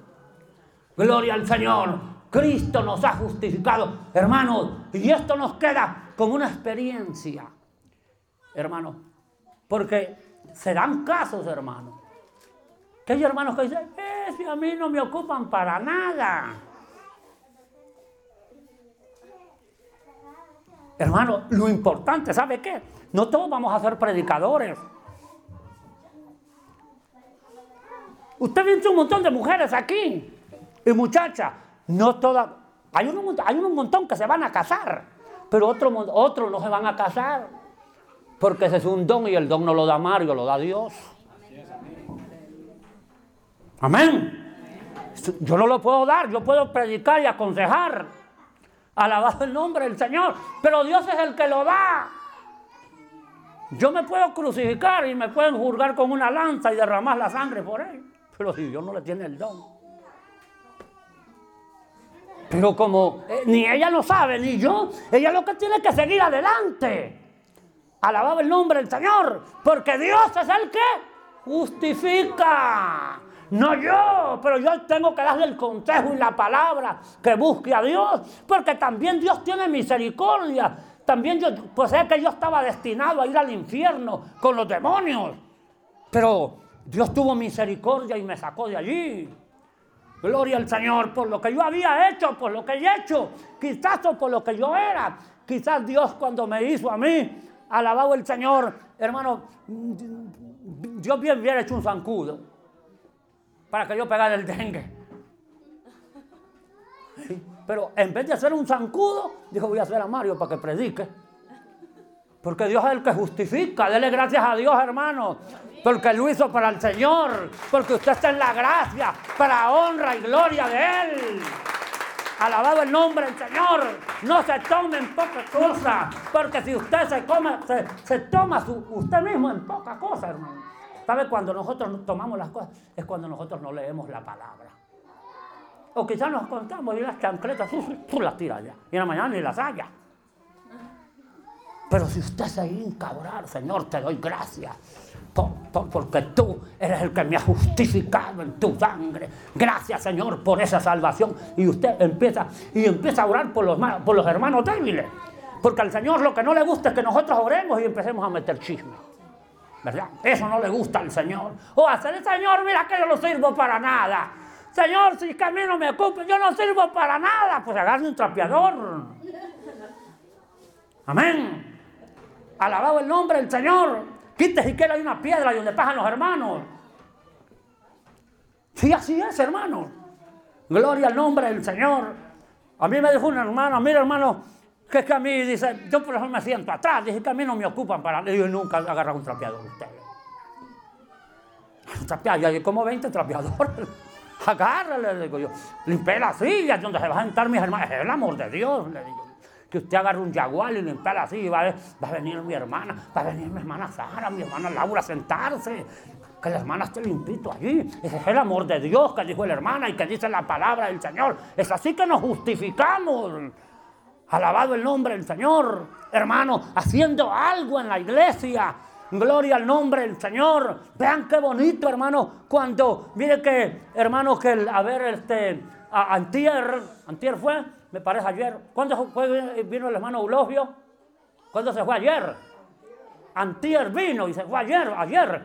Gloria al Señor. Cristo nos ha justificado, hermanos. Y esto nos queda como una experiencia, hermano. Porque se dan casos, hermano. Que hay hermanos que dicen, eh, a mí no me ocupan para nada. Hermano, lo importante, ¿sabe qué? No todos vamos a ser predicadores. Usted ve un montón de mujeres aquí y muchachas. No todas. Hay un, montón que se van a casar, pero otros otros no se van a casar. Porque ese es un don y el don no lo da Mario, lo da Dios. Amén. Yo no lo puedo dar, yo puedo predicar y aconsejar. Alabado el nombre del Señor. Pero Dios es el que lo da. Yo me puedo crucificar y me pueden juzgar con una lanza y derramar la sangre por él. Pero si Dios no le tiene el don. Pero como eh, ni ella lo sabe, ni yo, ella lo que tiene que seguir adelante. Alabado el nombre del Señor, porque Dios es el que justifica. No yo, pero yo tengo que darle el consejo y la palabra que busque a Dios, porque también Dios tiene misericordia. También yo, pues es que yo estaba destinado a ir al infierno con los demonios, pero Dios tuvo misericordia y me sacó de allí. Gloria al Señor por lo que yo había hecho, por lo que he hecho, quizás por lo que yo era. Quizás Dios cuando me hizo a mí, alabado el Señor, hermano, Dios bien hubiera hecho un zancudo para que yo pegara el dengue. Pero en vez de hacer un zancudo, dijo voy a hacer a Mario para que predique. Porque Dios es el que justifica. Dele gracias a Dios, hermano. Porque lo hizo para el Señor. Porque usted está en la gracia, para honra y gloria de Él. Alabado el nombre del Señor. No se tome en poca cosa. Porque si usted se, come, se, toma usted mismo en poca cosa, hermano. ¿Sabe cuando nosotros tomamos las cosas? Es cuando nosotros no leemos la palabra. O quizás nos contamos y las chancletas, tú, las tiras ya. Y en la mañana ni las haya. Pero si usted se hinca a orar, Señor, te doy gracias porque tú eres el que me ha justificado en tu sangre. Gracias, Señor, por esa salvación. Y usted empieza, y empieza a orar por los, por los hermanos débiles. Porque al Señor lo que no le gusta es que nosotros oremos y empecemos a meter chisme. Eso no le gusta al Señor. O hacer el Señor, mira que yo no sirvo para nada. Señor, si que a mí no me ocupa, yo no sirvo para nada. Pues agarre un trapeador. Amén. Alabado el nombre del Señor. Quite siquiera hay una piedra donde pasan los hermanos. Sí, así es, hermano. Gloria al nombre del Señor. A mí me dijo un hermano, mira hermano, que es que a mí, dice, yo por eso me siento atrás, dije que a mí no me ocupan para, yo nunca agarrar un trapeador ustedes. trapear, y hay como 20 trapeadores. *laughs* Agárrale, le digo yo. Limpia la silla donde se van a sentar mis hermanos. Es el amor de Dios, le digo. Que usted agarre un jaguar y limpia la silla y va a, va a venir mi hermana, va a venir mi hermana Sara, mi hermana Laura a sentarse. Que la hermana esté limpito allí. Ese es el amor de Dios que dijo la hermana y que dice la palabra del Señor. Es así que nos justificamos. Alabado el nombre del Señor, hermano, haciendo algo en la iglesia. Gloria al nombre del Señor. Vean qué bonito, hermano, cuando, mire que, hermano, que el, a ver, este, antier, antier fue, me parece ayer. ¿Cuándo fue, vino el hermano Eulogio? ¿Cuándo se fue ayer? Antier vino y se fue ayer, ayer.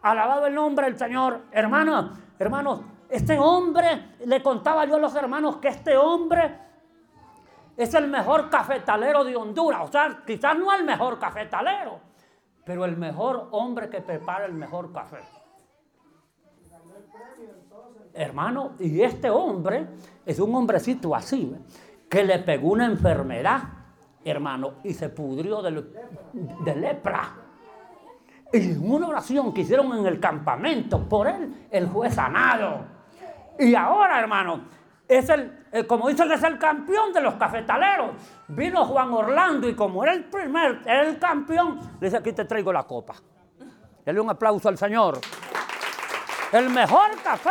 Alabado el nombre del Señor. Hermano, hermanos, este hombre, le contaba yo a los hermanos que este hombre es el mejor cafetalero de Honduras. O sea, quizás no el mejor cafetalero, pero el mejor hombre que prepara el mejor café. Hermano, y este hombre es un hombrecito así, que le pegó una enfermedad, hermano, y se pudrió de, lepra. Y en una oración que hicieron en el campamento, por él, el juez sanado. Y ahora, hermano, es el, el- como dicen, es el campeón de los cafetaleros. Vino Juan Orlando y como era el primer, era el campeón, le dice, aquí te traigo la copa. Dale un aplauso al Señor. El mejor café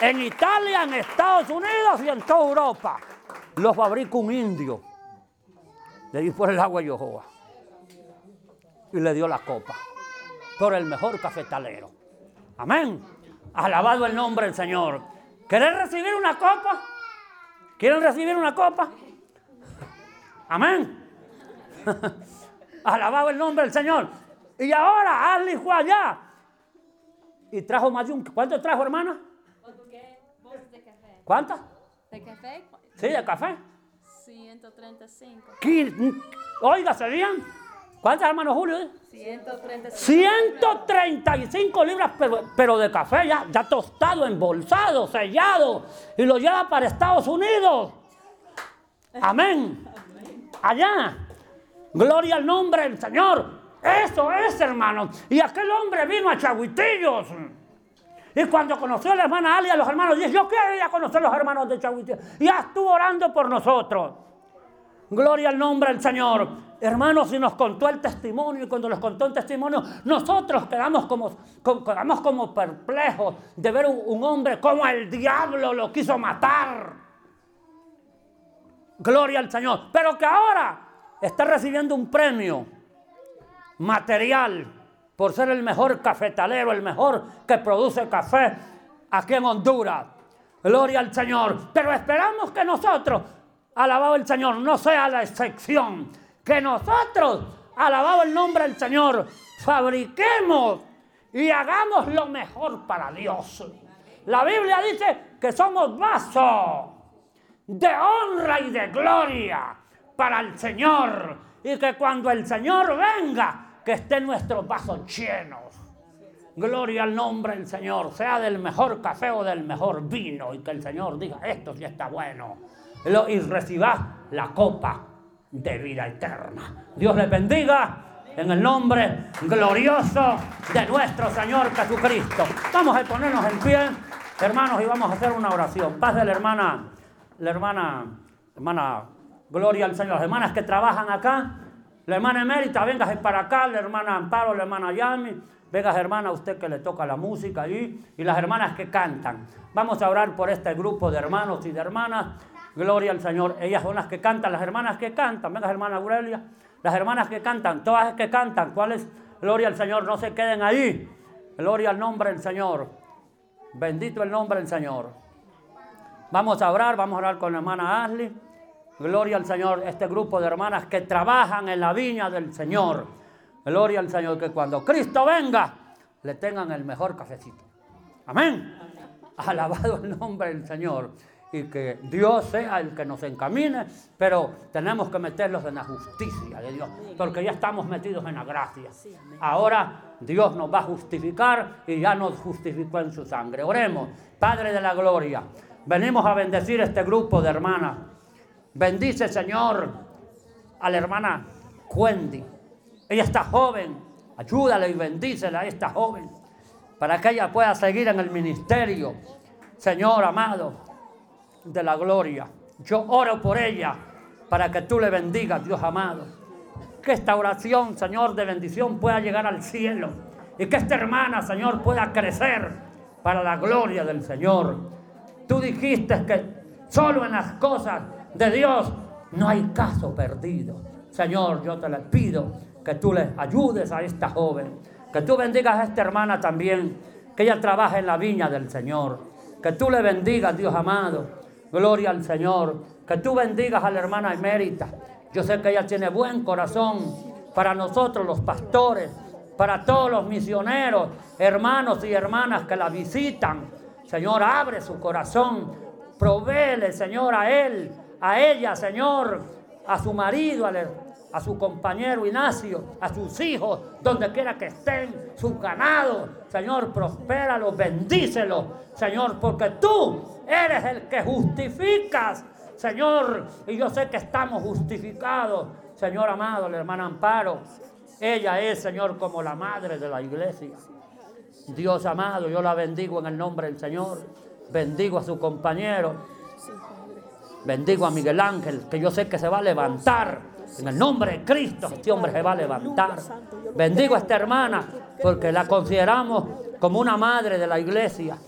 en Italia, en Estados Unidos y en toda Europa. Lo fabrica un indio. Le di por el agua Yohoa. Y le dio la copa. Por el mejor cafetalero. Amén. Alabado el nombre del Señor. ¿Querés recibir una copa? ¿Quieren recibir una copa? Amén. *laughs* Alabado el nombre del Señor. Y ahora Ali fue allá. Y trajo más de un... ¿Cuánto trajo, hermana? ¿Qué de café? ¿Cuántas? ¿De café? Sí, de café. 135. Quin- Oiga, ¿serían? ¿Cuántas, hermano Julio? 135. 135 libras, pero, de café ya, tostado, embolsado, sellado, y lo lleva para Estados Unidos. Amén. Allá. Gloria al nombre del Señor. Eso es, hermano. Y aquel hombre vino a Chaguitillos. Y cuando conoció a la hermana Ali, a los hermanos, dice, yo quiero ir a conocer a los hermanos de Chaguitillos. Y ya estuvo orando por nosotros. Gloria al nombre del Señor. Hermanos, y nos contó el testimonio, y cuando nos contó el testimonio, nosotros quedamos como, quedamos como perplejos de ver un hombre como el diablo lo quiso matar. Gloria al Señor. Pero que ahora está recibiendo un premio material por ser el mejor cafetalero, el mejor que produce café aquí en Honduras. Gloria al Señor. Pero esperamos que nosotros, alabado el Señor, no sea la excepción. Que nosotros, alabado el nombre del Señor, fabriquemos y hagamos lo mejor para Dios. La Biblia dice que somos vasos de honra y de gloria para el Señor. Y que cuando el Señor venga, que estén nuestros vasos llenos. Gloria al nombre del Señor, sea del mejor café o del mejor vino, y que el Señor diga, esto sí está bueno. Y reciba la copa de vida eterna. Dios le bendiga en el nombre glorioso de nuestro Señor Jesucristo. Vamos a ponernos en pie, hermanos, y vamos a hacer una oración. Paz de la hermana, la hermana, hermana, gloria al Señor. Las hermanas que trabajan acá, la hermana Emérita, véngase para acá, la hermana Amparo, la hermana Yami, venga hermana, usted que le toca la música allí, y las hermanas que cantan. Vamos a orar por este grupo de hermanos y de hermanas. Gloria al Señor. Ellas son las que cantan, las hermanas que cantan. Venga, hermana Aurelia. Las hermanas que cantan, todas las que cantan. ¿Cuáles? Gloria al Señor, no se queden ahí. Gloria al nombre del Señor. Bendito el nombre del Señor. Vamos a orar, vamos a orar con la hermana Ashley. Gloria al Señor, este grupo de hermanas que trabajan en la viña del Señor. Gloria al Señor, que cuando Cristo venga, le tengan el mejor cafecito. Amén. Alabado el nombre del Señor. Y que Dios sea el que nos encamine, pero tenemos que meterlos en la justicia de Dios, porque ya estamos metidos en la gracia. Ahora Dios nos va a justificar y ya nos justificó en su sangre. Oremos, Padre de la Gloria, venimos a bendecir este grupo de hermanas. Bendice, Señor, a la hermana Wendy. Ella está joven. Ayúdale y bendícela a esta joven. para que ella pueda seguir en el ministerio, Señor amado, de la gloria. Yo oro por ella para que tú le bendigas, Dios amado. Que esta oración, Señor, de bendición pueda llegar al cielo y que esta hermana, Señor, pueda crecer para la gloria del Señor. Tú dijiste que solo en las cosas de Dios no hay caso perdido. Señor, yo te le pido que tú le ayudes a esta joven, que tú bendigas a esta hermana también, que ella trabaje en la viña del Señor, que tú le bendigas, Dios amado. Gloria al Señor, que tú bendigas a la hermana emérita. Yo sé que ella tiene buen corazón para nosotros los pastores, para todos los misioneros, hermanos y hermanas que la visitan. Señor, abre su corazón, provéele, Señor, a él, a ella, Señor, a su marido, a su compañero Ignacio, a sus hijos, donde quiera que estén, su ganado. Señor, prospéralo, bendícelo, Señor, porque tú eres el que justificas, Señor. Y yo sé que estamos justificados, Señor amado, la hermana Amparo. Ella es, Señor, como la madre de la iglesia. Dios amado, yo la bendigo en el nombre del Señor. Bendigo a su compañero. Bendigo a Miguel Ángel, que yo sé que se va a levantar. En el nombre de Cristo, este hombre se va a levantar. Bendigo a esta hermana, porque la consideramos como una madre de la iglesia.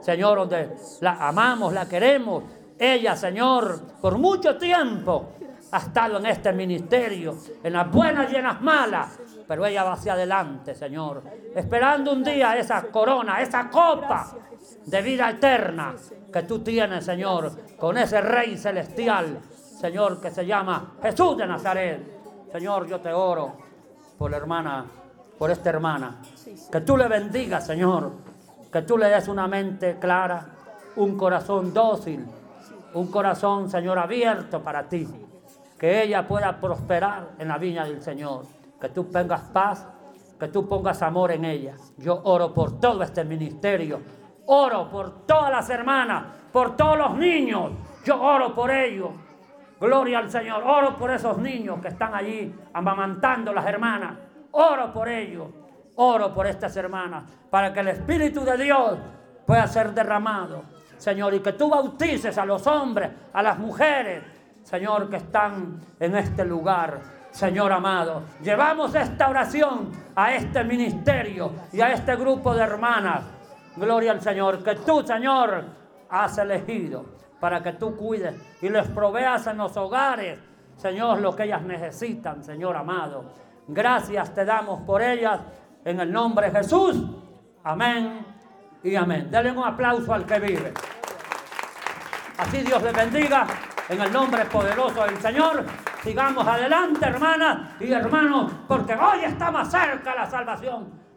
Señor, donde la amamos, la queremos. Ella, Señor, por mucho tiempo ha estado en este ministerio, en las buenas y en las malas, pero ella va hacia adelante, Señor, esperando un día esa corona, esa copa de vida eterna que tú tienes, Señor, con ese Rey celestial, Señor, que se llama Jesús de Nazaret. Señor, yo te oro por la hermana, por esta hermana, que tú le bendigas, Señor, que tú le des una mente clara, un corazón dócil, un corazón, Señor, abierto para ti. Que ella pueda prosperar en la viña del Señor, que tú pongas paz, que tú pongas amor en ella. Yo oro por todo este ministerio, oro por todas las hermanas, por todos los niños, yo oro por ellos. Gloria al Señor, oro por esos niños que están allí amamantando las hermanas, oro por ellos, oro por estas hermanas, para que el Espíritu de Dios pueda ser derramado, Señor, y que tú bautices a los hombres, a las mujeres, Señor, que están en este lugar. Señor amado, llevamos esta oración a este ministerio y a este grupo de hermanas. Gloria al Señor, que tú, Señor, has elegido para que tú cuides y les proveas en los hogares, Señor, lo que ellas necesitan, Señor amado. Gracias te damos por ellas en el nombre de Jesús. Amén y amén. Denle un aplauso al que vive. Así Dios les bendiga en el nombre poderoso del Señor. Sigamos adelante, hermanas y hermanos, porque hoy está más cerca la salvación